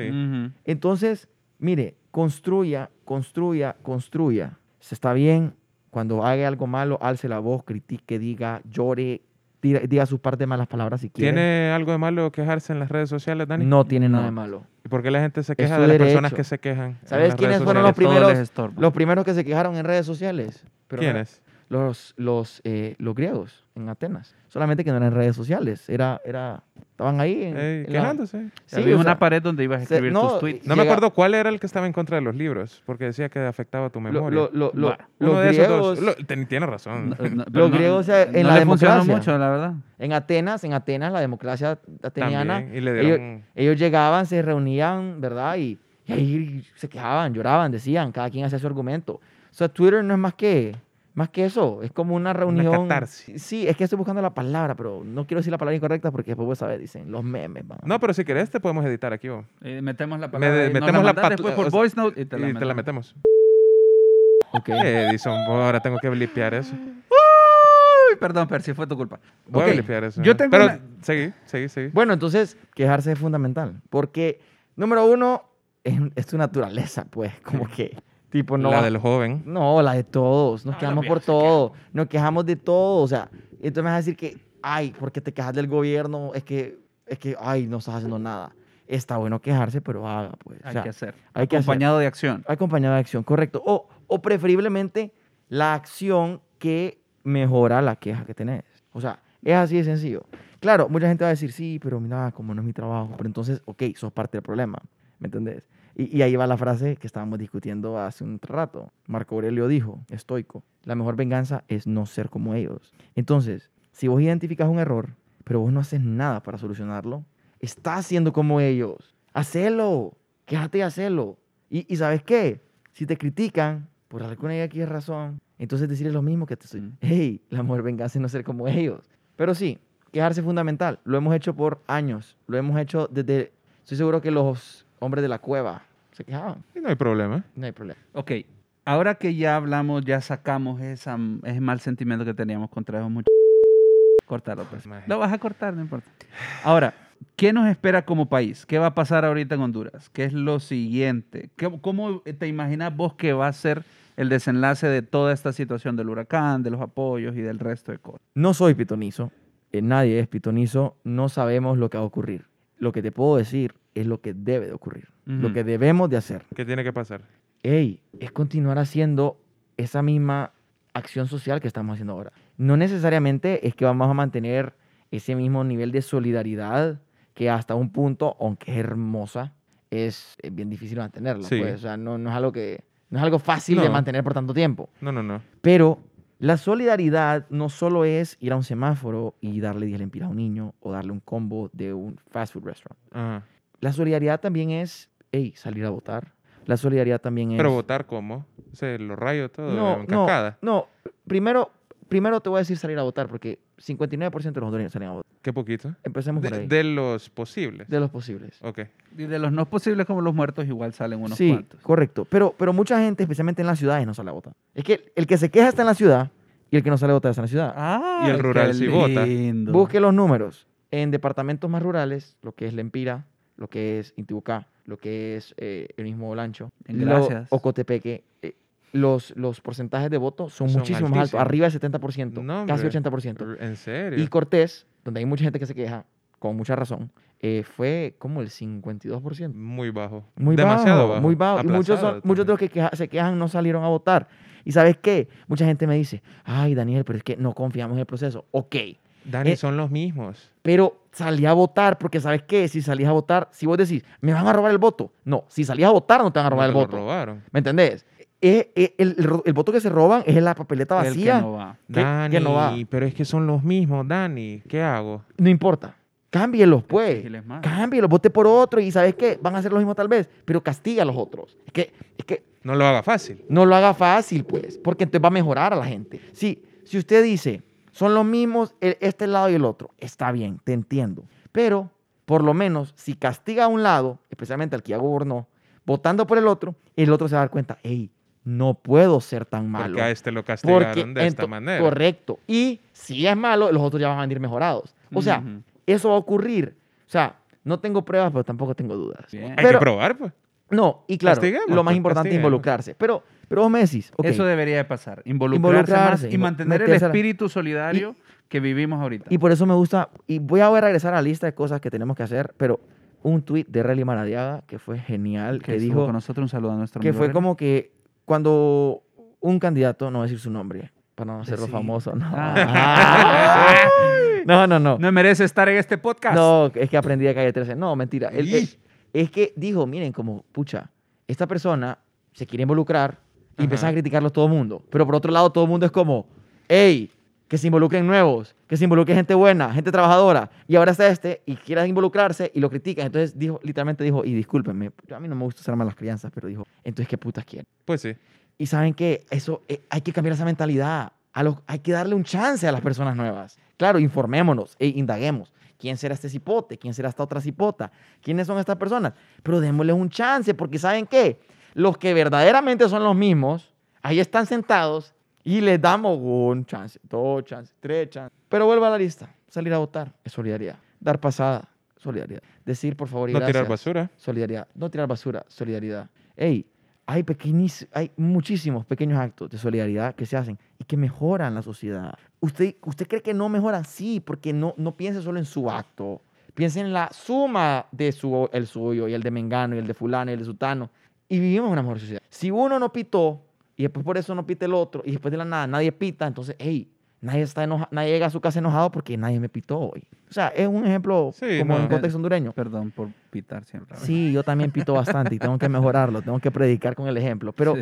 Entonces, mire, construya, construya, construya. Se está bien, cuando haga algo malo, alce la voz, critique, diga, llore, tira- diga sus partes de malas palabras si quiere. ¿Tiene algo de malo quejarse en las redes sociales, Dani? No tiene nada No. de malo. ¿Y por qué la gente se queja de las personas que se quejan? ¿Sabes quiénes fueron los primeros-. Los primeros que se quejaron en redes sociales. Pero ¿Quiénes? Los, los, eh, los griegos en Atenas. Solamente que no eran redes sociales. Era, era, estaban ahí. En, Ey, en la- quejándose. Sí, Había o una sea, pared donde ibas a se- escribir no, tus tweets. No me Llega- acuerdo cuál era el que estaba en contra de los libros, porque decía que afectaba tu memoria. lo- lo- lo- Uno los de esos griegos dos. Lo- ten- tiene razón. No, Los no- griegos, eh, en no la democracia. mucho, la verdad. En Atenas, en Atenas, la democracia ateniana, También, y le ellos, dieron... ellos llegaban, se reunían, ¿verdad? Y, y ahí se quejaban, lloraban, decían, cada quien hacía su argumento. O sea, Twitter no es más que, más que eso, es como una reunión. catarsis. Sí, es que estoy buscando la palabra, pero no quiero decir la palabra incorrecta porque después vos sabés, dicen, los memes. van. No, pero si querés te podemos editar aquí. vos. Eh, metemos la Me- palabra. ahí, metemos la pat- después o por sea, voice note y te la, y te la metemos. metemos. Ok. Eh, Edison, ahora tengo que blipear eso. Uy, perdón, per, si fue tu culpa. Voy Ok, a blipear eso. Yo tengo Pero una- seguí, seguí, seguí. Bueno, entonces, quejarse es fundamental. Porque, número uno, es, es tu naturaleza, pues, como que, tipo, no. la del joven. No, la de todos. Nos No, quejamos por todo. Nos quejamos de todo. O sea, entonces me vas a decir que, ay, porque te quejas del gobierno, es que, es que, ay, no estás haciendo nada. Está bueno quejarse, pero haga, pues. O Hay sea, que hacer. hay que hacer. Acompañado de acción. acompañado de acción, correcto. O, o preferiblemente la acción que mejora la queja que tenés. O sea, es así de sencillo. Claro, mucha gente va a decir, sí, pero mira, como no es mi trabajo. Pero entonces, ok, sos parte del problema. ¿Me entendés? Y, y ahí va la frase que estábamos discutiendo hace un rato. Marco Aurelio dijo, estoico, la mejor venganza es no ser como ellos. Entonces, si vos identificas un error, pero vos no haces nada para solucionarlo, estás siendo como ellos. Hacelo. Quéjate y hacelo. Y, y ¿sabes qué? Si te critican, por alguna y aquí es razón, entonces decirles lo mismo que te estoy. Mm. Hey, la mejor venganza es no ser como ellos. Pero sí, quejarse es fundamental. Lo hemos hecho por años. Lo hemos hecho desde... Estoy seguro que los hombres de la cueva se quejaban. Y no hay problema. No hay problema. Ok, ahora que ya hablamos, ya sacamos esa, ese mal sentimiento que teníamos contra esos muchachos. Cortarlo, pues. Lo vas a cortar, no importa. Ahora, ¿qué nos espera como país? ¿Qué va a pasar ahorita en Honduras? ¿Qué es lo siguiente? ¿Qué- ¿Cómo te imaginas vos que va a ser el desenlace de toda esta situación del huracán, de los apoyos y del resto de cosas? No soy pitonizo. eh, nadie es pitonizo. No sabemos lo que va a ocurrir. Lo que te puedo decir es lo que debe de ocurrir. Lo Ujú. que debemos de hacer. ¿Qué tiene que pasar? hey, es continuar haciendo esa misma acción social que estamos haciendo ahora. No necesariamente es que vamos a mantener ese mismo nivel de solidaridad que hasta un punto, aunque es hermosa, es, bien difícil mantenerla. Sí. pues. O sea, no, no es algo que no es algo fácil de No. mantener por tanto tiempo. No, no, no. Pero la solidaridad no solo es ir a un semáforo y darle 10 lempiras a un niño o darle un combo de un fast food restaurant. Ajá. La solidaridad también es, hey, salir a votar. La solidaridad también es... Pero votar, ¿cómo? O sea, los rayos, todo, No, en no, cascada. no. Primero, primero te voy a decir salir a votar porque 59% de los hondureños salen a votar. Qué poquito. Empecemos por De, ahí. de los posibles. de los posibles. Ok. Y de los no posibles como los muertos igual salen unos sí, cuantos. correcto. Pero, pero mucha gente, especialmente en las ciudades, no sale a votar. Es que el que se queja está en la ciudad y el que no sale a votar está en la ciudad. Ah, Y el rural sí vota. Busque los números. En departamentos más rurales, lo que es Lempira, lo que es Intibucá, lo que es eh, el mismo Olancho, En. Ocotepeque, eh, los, los porcentajes de voto son, Son muchísimo más altos, arriba del 70%, No, casi hombre. 80%. ¿En serio? Y Cortés, donde hay mucha gente que se queja, con mucha razón, eh, fue como el 52%. Muy bajo. Muy Demasiado bajo, bajo. muy bajo. Y muchos, son- Aplazado muchos de los que queja- se quejan no salieron a votar. ¿Y sabes qué? Mucha gente me dice, ay, Daniel, pero es que no confiamos en el proceso. Ok, Dani, eh, son los mismos. pero salí a votar, porque ¿sabes qué? Si salís a votar, si vos decís, me van a robar el voto. No, si salís a votar, no te van a robar No el lo voto. robaron. ¿Me entendés? Es- es- el, el voto que se roban es la papeleta El que vacía. no va. que- Dani, que no va. pero es que son los mismos, Dani. ¿Qué hago? No importa. Cámbielos, pues. Cámbielos, vote por otro y ¿sabes qué? Van a hacer lo mismo tal vez, pero castiga a los otros. Es que, es que No lo haga fácil. no lo haga fácil, pues, porque entonces va a mejorar a la gente. Sí, si usted dice, son los mismos el- este lado y el otro, está bien, te entiendo. Pero, por lo menos, si castiga a un lado, especialmente al que ya gobernó, votando por el otro, el otro se va a dar cuenta, hey, no puedo ser tan malo. Porque a este lo Porque castigaron de esta manera. Correcto. Y si es malo, los otros ya van a venir mejorados. O sea, Ujú. eso va a ocurrir. O sea, no tengo pruebas, pero tampoco tengo dudas. Bien. Hay Pero- que probar, pues. No, y claro, Castiguemos, lo más pues, importante es involucrarse. Pero, pero vos me decís, ok, Eso debería de pasar. Involucrarse, Involucrarse, más y mantener el a espíritu solidario que vivimos ahorita. y por eso me gusta, y voy a regresar a la lista de cosas que tenemos que hacer, pero un tweet de Relly Maradiaga que fue genial, que, que dijo con nosotros un saludo a nuestro que amigo fue Relly. como que cuando un candidato, no voy a decir su nombre, para no hacerlo Sí. famoso, no. Ah. no, no, no. No merece estar en este podcast. No, es que aprendí a calle 13. No, mentira. Él- él- es que dijo, miren, como, pucha, esta persona se quiere involucrar y empiezan a Ajá. criticarlo todo el mundo. Pero por otro lado, todo el mundo es como, hey, que se involucren nuevos, que se involucre gente buena, gente trabajadora. Y ahora está este y quiere involucrarse y lo critica. Entonces dijo, literalmente dijo, y discúlpenme, a mí no me gusta usar malas crianzas, pero dijo, entonces, ¿qué putas quieren? Pues sí. Y saben que eso eh, hay que cambiar esa mentalidad. A los, hay que darle un chance a las personas nuevas. Claro, informémonos e indaguemos. ¿Quién será este cipote? ¿Quién será esta otra cipota? ¿Quiénes son estas personas? Pero démosles un chance, porque ¿saben qué? Los que verdaderamente son los mismos, ahí están sentados y les damos un chance, dos chances, tres chances. Pero vuelvo a la lista. Salir a votar es solidaridad. Dar pasada, solidaridad. Decir por favor y No gracias. tirar basura. Solidaridad. No tirar basura, solidaridad. Ey, hay, pequeñis, hay muchísimos pequeños actos de solidaridad que se hacen y que mejoran la sociedad. ¿Usted, usted cree que no mejoran? Sí, porque no, no piense solo en su acto. Piense en la suma de su, el suyo y el de Mengano y el de Fulano y el de Sutano. Y vivimos en una mejor sociedad. Si uno no pitó y después por eso no pita el otro y después de la nada nadie pita, entonces, hey, nadie, está enoja- nadie llega a su casa enojado porque nadie me pitó hoy. O sea, es un ejemplo Sí, como no. en contexto hondureño. Perdón por pitar siempre. Sí, yo también pito bastante y tengo que mejorarlo, tengo que predicar con el ejemplo. Pero Sí.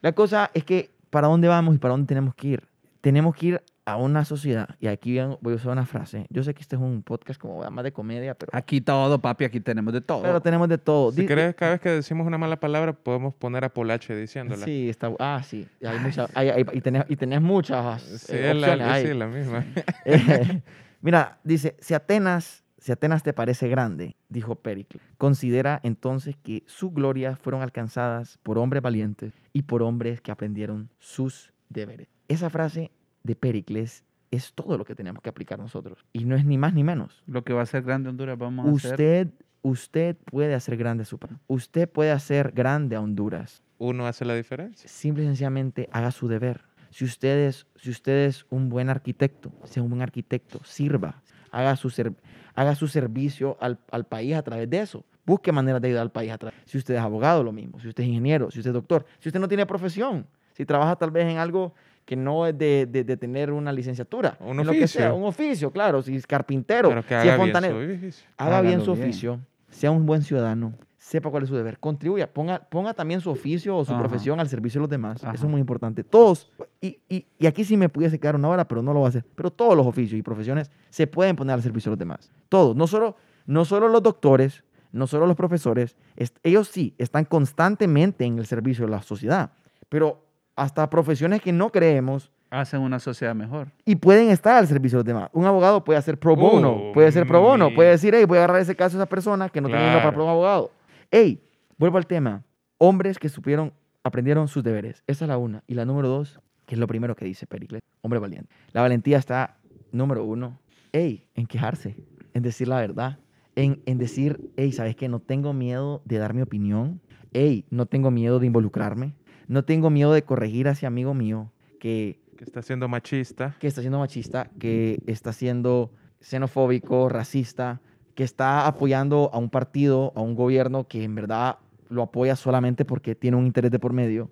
la cosa es que, ¿para dónde vamos y para dónde tenemos que ir? Tenemos que ir a una sociedad, y aquí voy a- usar una frase. Yo sé que este es un podcast como más de comedia, pero, Aquí todo, papi, aquí tenemos de todo. pero tenemos de todo. Si querés, cada vez que decimos una mala palabra, podemos poner a Polache diciéndola. Sí, está, ah, sí. Hay mucha- hay- hay- y, tenés, y tenés muchas Sí, eh, es la, opciones ahí. sí, la misma. Eh, Mira, dice, si Atenas, si Atenas te parece grande, dijo Pericles, considera entonces que sus glorias fueron alcanzadas por hombres valientes y por hombres que aprendieron sus deberes. Esa frase de Pericles es todo lo que tenemos que aplicar nosotros. Y no es ni más ni menos. Lo que va a ser grande Honduras, vamos a hacer. Usted, usted puede hacer grande su país. Usted puede hacer grande a Honduras. Uno hace la diferencia. Simple y sencillamente haga su deber. Si usted es, si usted es un buen arquitecto, sea un buen arquitecto, sirva, haga su, ser- haga su servicio al, al país a través de eso. Busque maneras de ayudar al país a través. Si usted es abogado, lo mismo. Si usted es ingeniero, si usted es doctor, si usted no tiene profesión, si trabaja tal vez en algo que no es de, de- de tener una licenciatura, Un en lo que sea, oficio. un oficio, claro, si es carpintero, Pero que si es bien fontanero, su oficio. haga bien su bien. oficio, sea un buen ciudadano, sepa cuál es su deber, contribuya, ponga, ponga también su oficio o su Ajá. profesión al servicio de los demás. Ajá. Eso es muy importante. Todos, y, y- y aquí sí me pudiese quedar una hora, pero no lo voy a hacer. Pero todos los oficios y profesiones se pueden poner al servicio de los demás. Todos, no solo, no solo los doctores, no solo los profesores, ellos sí están constantemente en el servicio de la sociedad, pero hasta profesiones que no creemos Hacen una sociedad mejor. y pueden estar al servicio de los demás. Un abogado puede hacer pro bono, Oh, puede ser pro bono, mi- puede decir, hey, voy a agarrar ese caso a esa persona que no tiene dinero para Claro. un abogado. Hey, vuelvo al tema. Hombres que supieron, aprendieron sus deberes. Esa es la una. Y la número dos, que es lo primero que dice Pericles, hombre valiente. La valentía está, número uno, hey, en quejarse, en decir la verdad, en, en decir, hey, ¿sabes qué? No tengo miedo de dar mi opinión. Hey, no tengo miedo de involucrarme. No tengo miedo de corregir a ese amigo mío que Que está siendo machista. que está siendo machista, que está siendo xenofóbico, racista, que está apoyando a un partido, a un gobierno que en verdad lo apoya solamente porque tiene un interés de por medio.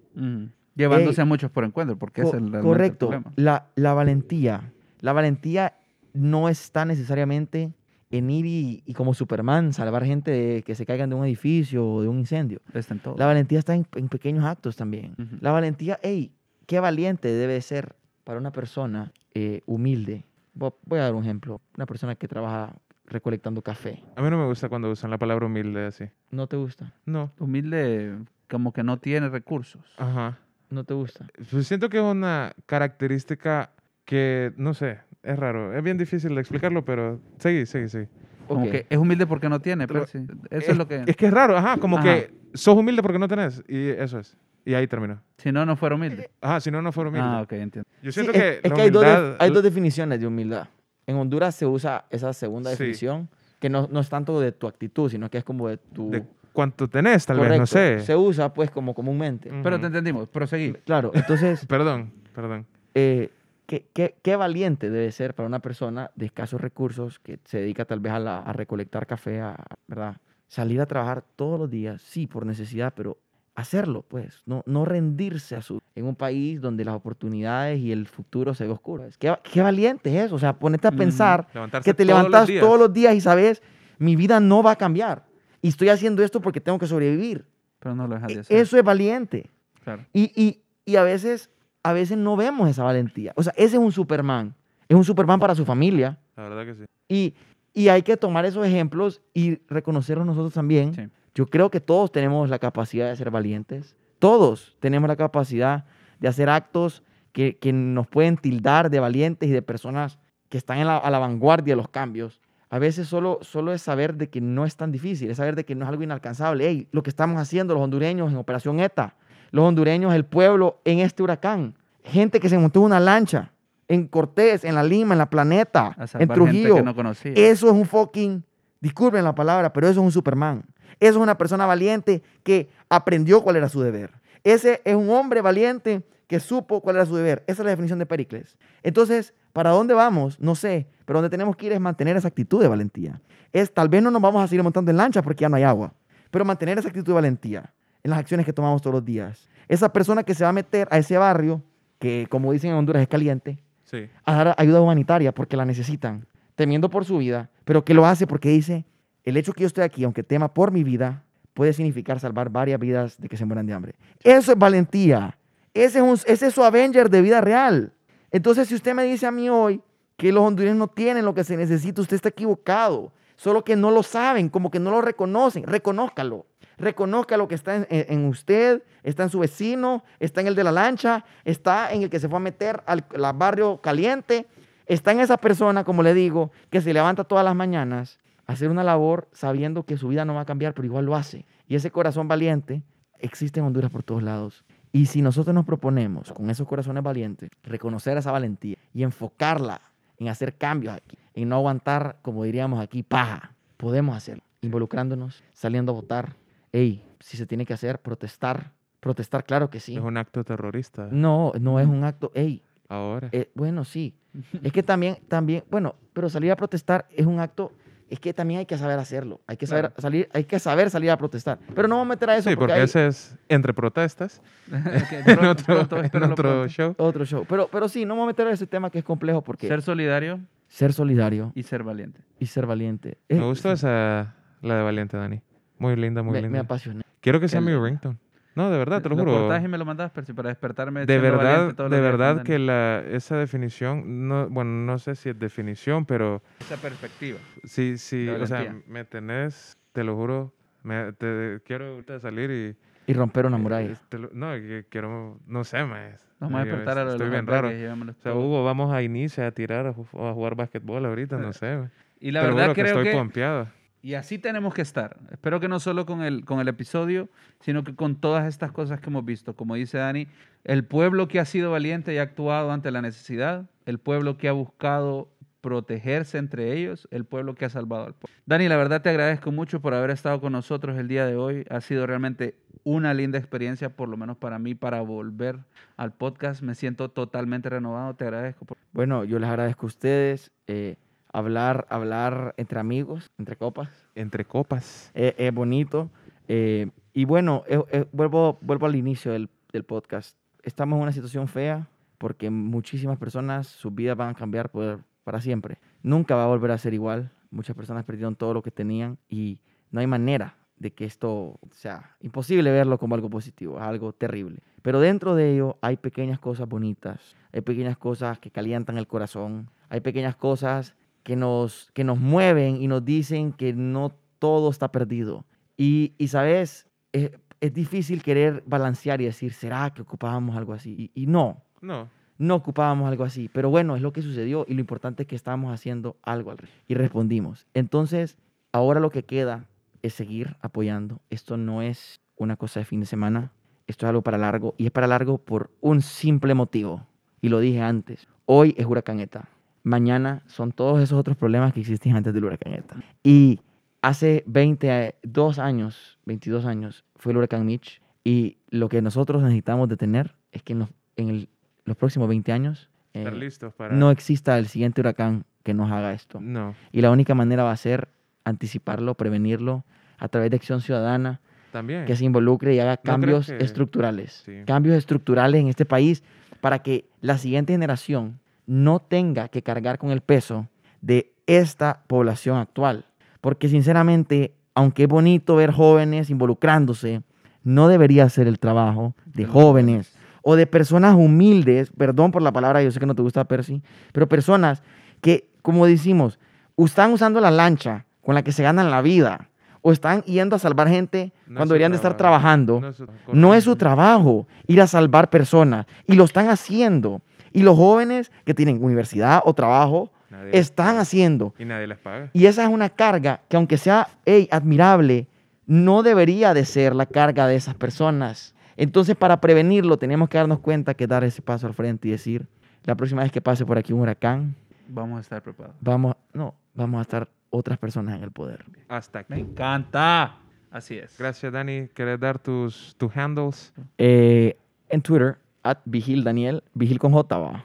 Llevándose Ey. a muchos por encuentro, porque Co- es el, correcto. problema. La, la valentía. La valentía no está necesariamente en ir y, y como Superman salvar gente de que se caigan de un edificio o de un incendio. Está en todo. La valentía está en, en pequeños actos también. Ujú. La valentía, hey, qué valiente debe ser para una persona eh, humilde. Vo- Voy a dar un ejemplo. Una persona que trabaja recolectando café. A mí no me gusta cuando usan la palabra humilde así. ¿No te gusta? No. Humilde, como que no tiene recursos. Ajá. ¿No te gusta? Pues siento que es una característica que, no sé, es raro. Es bien difícil de explicarlo, pero seguí, seguí, seguí. Como Ok. que es humilde porque no tiene. Pero- Percy. Eso es, lo que... Es que es raro, ajá, como Ajá. que sos humilde porque no tenés. Y eso es. Y ahí terminó. Si no, no fuera humilde. Ajá, si no, no fuera humilde. Ah, ok, entiendo. Yo Sí, siento es, que, es la que hay dos, hay dos definiciones de humildad. En Honduras se usa esa segunda Sí. definición, que no, no es tanto de tu actitud, sino que es como de tu, De cuánto tenés, tal vez, no Correcto. sé. Se usa pues como comúnmente. Mm. Pero Ujú. te entendimos, proseguí. Claro, entonces, Perdón, perdón. eh, ¿qué, qué, qué valiente debe ser para una persona de escasos recursos que se dedica tal vez a, la- a recolectar café, a, ¿verdad? Salir a trabajar todos los días, sí, por necesidad, pero hacerlo, pues, no, no rendirse a su... En un país donde las oportunidades y el futuro se ve oscuro. Es- ¿Qué, qué valiente es eso? O sea, ponete a pensar Levantarse que te todos los levantas días. todos los días y sabes, mi vida no va a cambiar. Y estoy haciendo esto porque tengo que sobrevivir. Pero no lo dejas de E- hacer. Eso es valiente. Claro. Y, y, y a, veces, a veces no vemos esa valentía. O sea, ese es un Superman. Es un Superman para su familia. La verdad que sí. Y, y hay que tomar esos ejemplos y reconocerlos nosotros también. Sí. Yo creo que todos tenemos la capacidad de ser valientes. Todos tenemos la capacidad de hacer actos que, que nos pueden tildar de valientes y de personas que están en la- a la vanguardia de los cambios. A veces solo, solo es saber de que no es tan difícil, es saber de que no es algo inalcanzable. Ey, lo que estamos haciendo los hondureños en Operación ETA, los hondureños, el pueblo en este huracán, gente que se montó en una lancha en Cortés, en La Lima, en La Planeta, en Trujillo. que no conocía. Eso es un fucking, disculpen la palabra, pero eso es un Superman. Eso es una persona valiente que aprendió cuál era su deber. Ese es un hombre valiente que supo cuál era su deber. Esa es la definición de Pericles. Entonces, ¿para dónde vamos? No sé, pero donde tenemos que ir es mantener esa actitud de valentía. Es, tal vez no nos vamos a seguir montando en lancha porque ya no hay agua, pero mantener esa actitud de valentía en las acciones que tomamos todos los días. Esa persona que se va a meter a ese barrio, que como dicen en Honduras es caliente, Sí. a dar ayuda humanitaria porque la necesitan, temiendo por su vida, pero que lo hace porque dice, el hecho que yo estoy aquí, aunque tema por mi vida, puede significar salvar varias vidas de que se mueran de hambre. Eso es valentía. Ese es, un- ese es su Avenger de vida real. Entonces, si usted me dice a mí hoy que los hondureños no tienen lo que se necesita, usted está equivocado. Solo que no lo saben, como que no lo reconocen. Reconózcalo. Reconozca lo que está en, usted, está en su vecino, está en el de la lancha, está en el que se fue a meter al, al barrio caliente, está en esa persona, como le digo, que se levanta todas las mañanas a hacer una labor sabiendo que su vida no va a cambiar, pero igual lo hace. Y ese corazón valiente existe en Honduras por todos lados. Y si nosotros nos proponemos con esos corazones valientes, reconocer esa valentía y enfocarla en hacer cambios aquí, en no aguantar, como diríamos aquí, paja, podemos hacerlo, involucrándonos, saliendo a votar. Ey, si se tiene que hacer, protestar. Protestar, claro que sí. Es un acto terrorista. No, no es un acto, ey, Ahora. eh, bueno, sí. Es que también, también, bueno, pero salir a protestar es un acto, es que también hay que saber hacerlo. Hay que saber Claro. salir, hay que saber salir a protestar. Pero no vamos a meter a eso sí, porque hay ese es entre protestas. En otro, pronto, en otro show. otro show. Pero, pero sí, no vamos a meter a ese tema que es complejo porque Ser ser, solidario solidario y ser valiente. y ser valiente. Me Eh, gustó esa, la de Valiente, Dani. Muy linda, muy me, me linda. apasiona. Quiero que sea mi ringtone. No, de verdad, te lo, juro. cortás y me lo mandas Percy, para despertarme. De verdad, valiente de verdad que la, esa definición, no, bueno, no sé si es definición, pero Esa perspectiva. sí, sí, o sea, me tenés, te lo juro, me, te, quiero salir y... Y romper una eh, muralla. te lo- no, que quiero, no sé, maes. Vamos a Eh, despertar a los Estoy los bien raro. O sea. Hugo, vamos a Inicia a tirar, a, ju- a jugar basquetbol ahorita, no sé. mae. Y la Te lo verdad juro que creo estoy que... pompeado. Y así tenemos que estar. Espero que no solo con el, con el episodio, sino que con todas estas cosas que hemos visto. Como dice Dani, el pueblo que ha sido valiente y ha actuado ante la necesidad, el pueblo que ha buscado protegerse entre ellos, el pueblo que ha salvado al pueblo. Dani, la verdad te agradezco mucho por haber estado con nosotros el día de hoy. Ha sido realmente una linda experiencia, por lo menos para mí, para volver al podcast. Me siento totalmente renovado. Te agradezco. por- Bueno, yo les agradezco a ustedes. eh, hablar, hablar entre amigos, entre copas. Entre copas. Es, es bonito. eh, y bueno, eh, eh, vuelvo, vuelvo al inicio del, del podcast. Estamos en una situación fea porque muchísimas personas, sus vidas van a cambiar por- para siempre. Nunca va a volver a ser igual. Muchas personas perdieron todo lo que tenían y no hay manera de que esto sea imposible verlo como algo positivo, algo terrible. Pero dentro de ello hay pequeñas cosas bonitas, hay pequeñas cosas que calientan el corazón, hay pequeñas cosas que nos, que nos mueven y nos dicen que no todo está perdido. Y, y sabes, es, es difícil querer balancear y decir, ¿será que ocupábamos algo así? Y, y no, No, no ocupábamos algo así. Pero bueno, es lo que sucedió y lo importante es que estábamos haciendo algo al respecto. Y respondimos. Entonces, ahora lo que queda es seguir apoyando. Esto no es una cosa de fin de semana. Esto es algo para largo. Y es para largo por un simple motivo. Y lo dije antes. Hoy es huracaneta. Mañana son todos esos otros problemas que existían antes del huracaneta. Y hace 22 años, 22 años, fue el huracán Mitch. Y lo que nosotros necesitamos detener es que en los, en el- los próximos 20 años eh, Estar listos para... no exista el siguiente huracán que nos haga esto. No, Y la única manera va a ser anticiparlo, prevenirlo a través de acción ciudadana, también. que se involucre y haga cambios que- estructurales. Sí. Cambios estructurales en este país para que la siguiente generación no tenga que cargar con el peso de esta población actual. Porque sinceramente, aunque es bonito ver jóvenes involucrándose, no debería ser el trabajo de jóvenes o de personas humildes, perdón por la palabra, yo sé que no te gusta Percy, pero personas que, como decimos, están usando la lancha con la que se ganan la vida o están yendo a salvar gente No cuando deberían de estar trabajando. No es su- No es su correcto. trabajo ir a salvar personas y lo están haciendo. Y los jóvenes que tienen universidad o trabajo Nadie están haciendo. Y nadie les paga. Y esa es una carga que aunque sea hey, admirable, no debería de ser la carga de esas personas. Entonces para prevenirlo tenemos que darnos cuenta que dar ese paso al frente y decir, la próxima vez que pase por aquí un huracán, Vamos a estar preparados. vamos, no, vamos a estar otras personas en el poder. Hasta aquí. Me encanta. Así es. Gracias, Dani. ¿Quieres dar tus, tus handles? Eh, en Twitter, at Vigil Daniel, Vigil con J, va.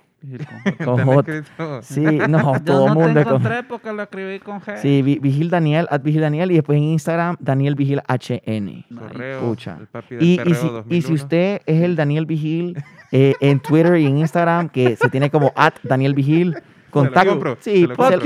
Con ¿Te han J. Sí, no, todo el mundo con porque lo escribí con G. Sí, Vi- Vigil Daniel, at Vigil Daniel, y después en Instagram, Daniel Vigil HN. Correo, Pucha. el papi del Y, y si, y 2001. si usted es el Daniel Vigil eh, en Twitter y en Instagram, que se tiene como at Daniel Vigil, contacto. Sí, se lo pues,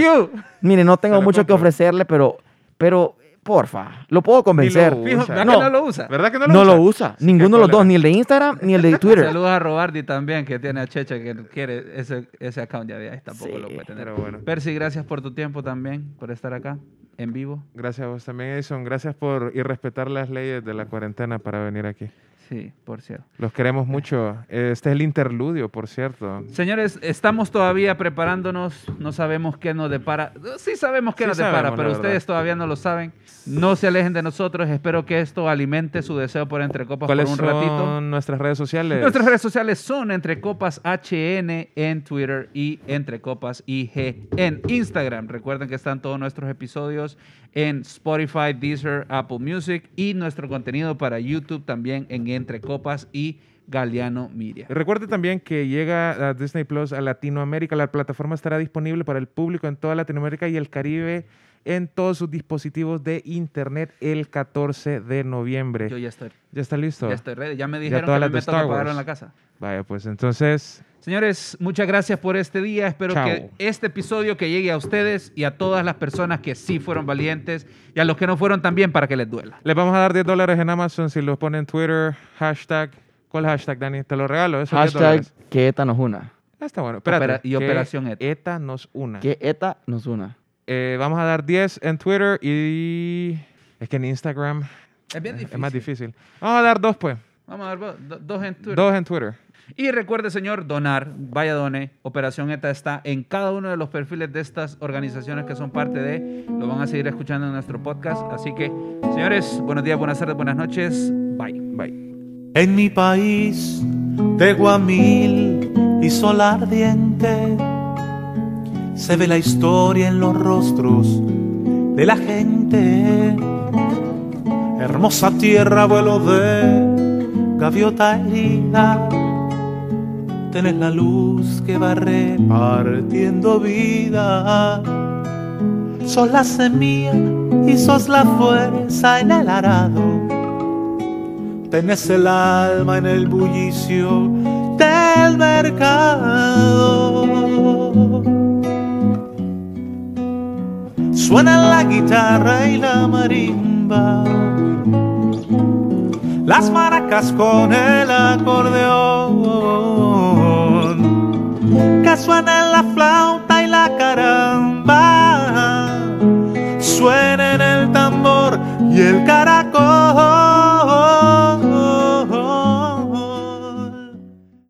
Mire, no tengo mucho que ofrecerle, pero, pero, porfa, lo puedo convencer. Ni lo Fijo, usa. ¿verdad No. que no lo usa? ¿Verdad que no lo no usa? lo usa, Sí, ninguno de los dos, ni el de Instagram ni el de Twitter. Saludos a Robardi también, que tiene a Checha, que quiere ese, ese account. Ya de ahí tampoco Sí, lo puede tener. Pero bueno. Percy, gracias por tu tiempo también, por estar acá en vivo. Gracias a vos también, Edison. Gracias por irrespetar las leyes de la cuarentena para venir aquí. Sí, por cierto. Los queremos mucho. Este es el interludio, por cierto. Señores, estamos todavía preparándonos. No sabemos qué nos depara. Sí sabemos qué Sí nos depara, pero ustedes todavía no lo saben. No se alejen de nosotros. Espero que esto alimente su deseo por Entre Copas por ¿Cuáles un son ratito. nuestras redes sociales? Nuestras redes sociales son Entre Copas HN en Twitter y Entre Copas IG en Instagram. Recuerden que están todos nuestros episodios en Spotify, Deezer, Apple Music y nuestro contenido para YouTube también en Entre Copas y Galeano Media. Recuerde también que llega a Disney Plus a Latinoamérica. La plataforma estará disponible para el público en toda Latinoamérica y el Caribe en todos sus dispositivos de internet el 14 de noviembre. Yo ya estoy, ¿Ya está listo? ya estoy ready. Ya me dijeron todas que las me Wars. en la casa. Vaya, pues entonces, Señores, muchas gracias por este día. Espero Chao. que este episodio que llegue a ustedes y a todas las personas que sí fueron valientes y a los que no fueron también para que les duela. les vamos a dar 10 dólares en Amazon si los ponen en Twitter, hashtag. ¿Cuál hashtag, Dani? Te lo regalo. Esos 10 Hashtag que ETA nos una. Ah, está bueno. Espérate. Opera- y Operación ETA. ETA nos una. Que ETA nos una. Eh, vamos a dar 10 en Twitter y... Es que en Instagram Es bien difícil. es más difícil. Vamos a dar dos, pues. Vamos a do- dos en Twitter. Dos en Twitter. Y recuerde, señor, donar. Vaya done. Operación ETA está en cada uno de los perfiles de estas organizaciones que son parte de. Lo van a seguir escuchando en nuestro podcast. Así que, señores, buenos días, buenas tardes, buenas noches. Bye. Bye. En mi país de Guamil y sol ardiente se ve la historia en los rostros de la gente. Hermosa tierra, vuelo de gaviota herida. Tenés la luz que va repartiendo vida. Sos la semilla y sos la fuerza en el arado. Tenés el alma en el bullicio del mercado. Suena la guitarra y la marimba. Las maracas con el acordeón suena en la flauta y la caramba, suena en el tambor y el caracol.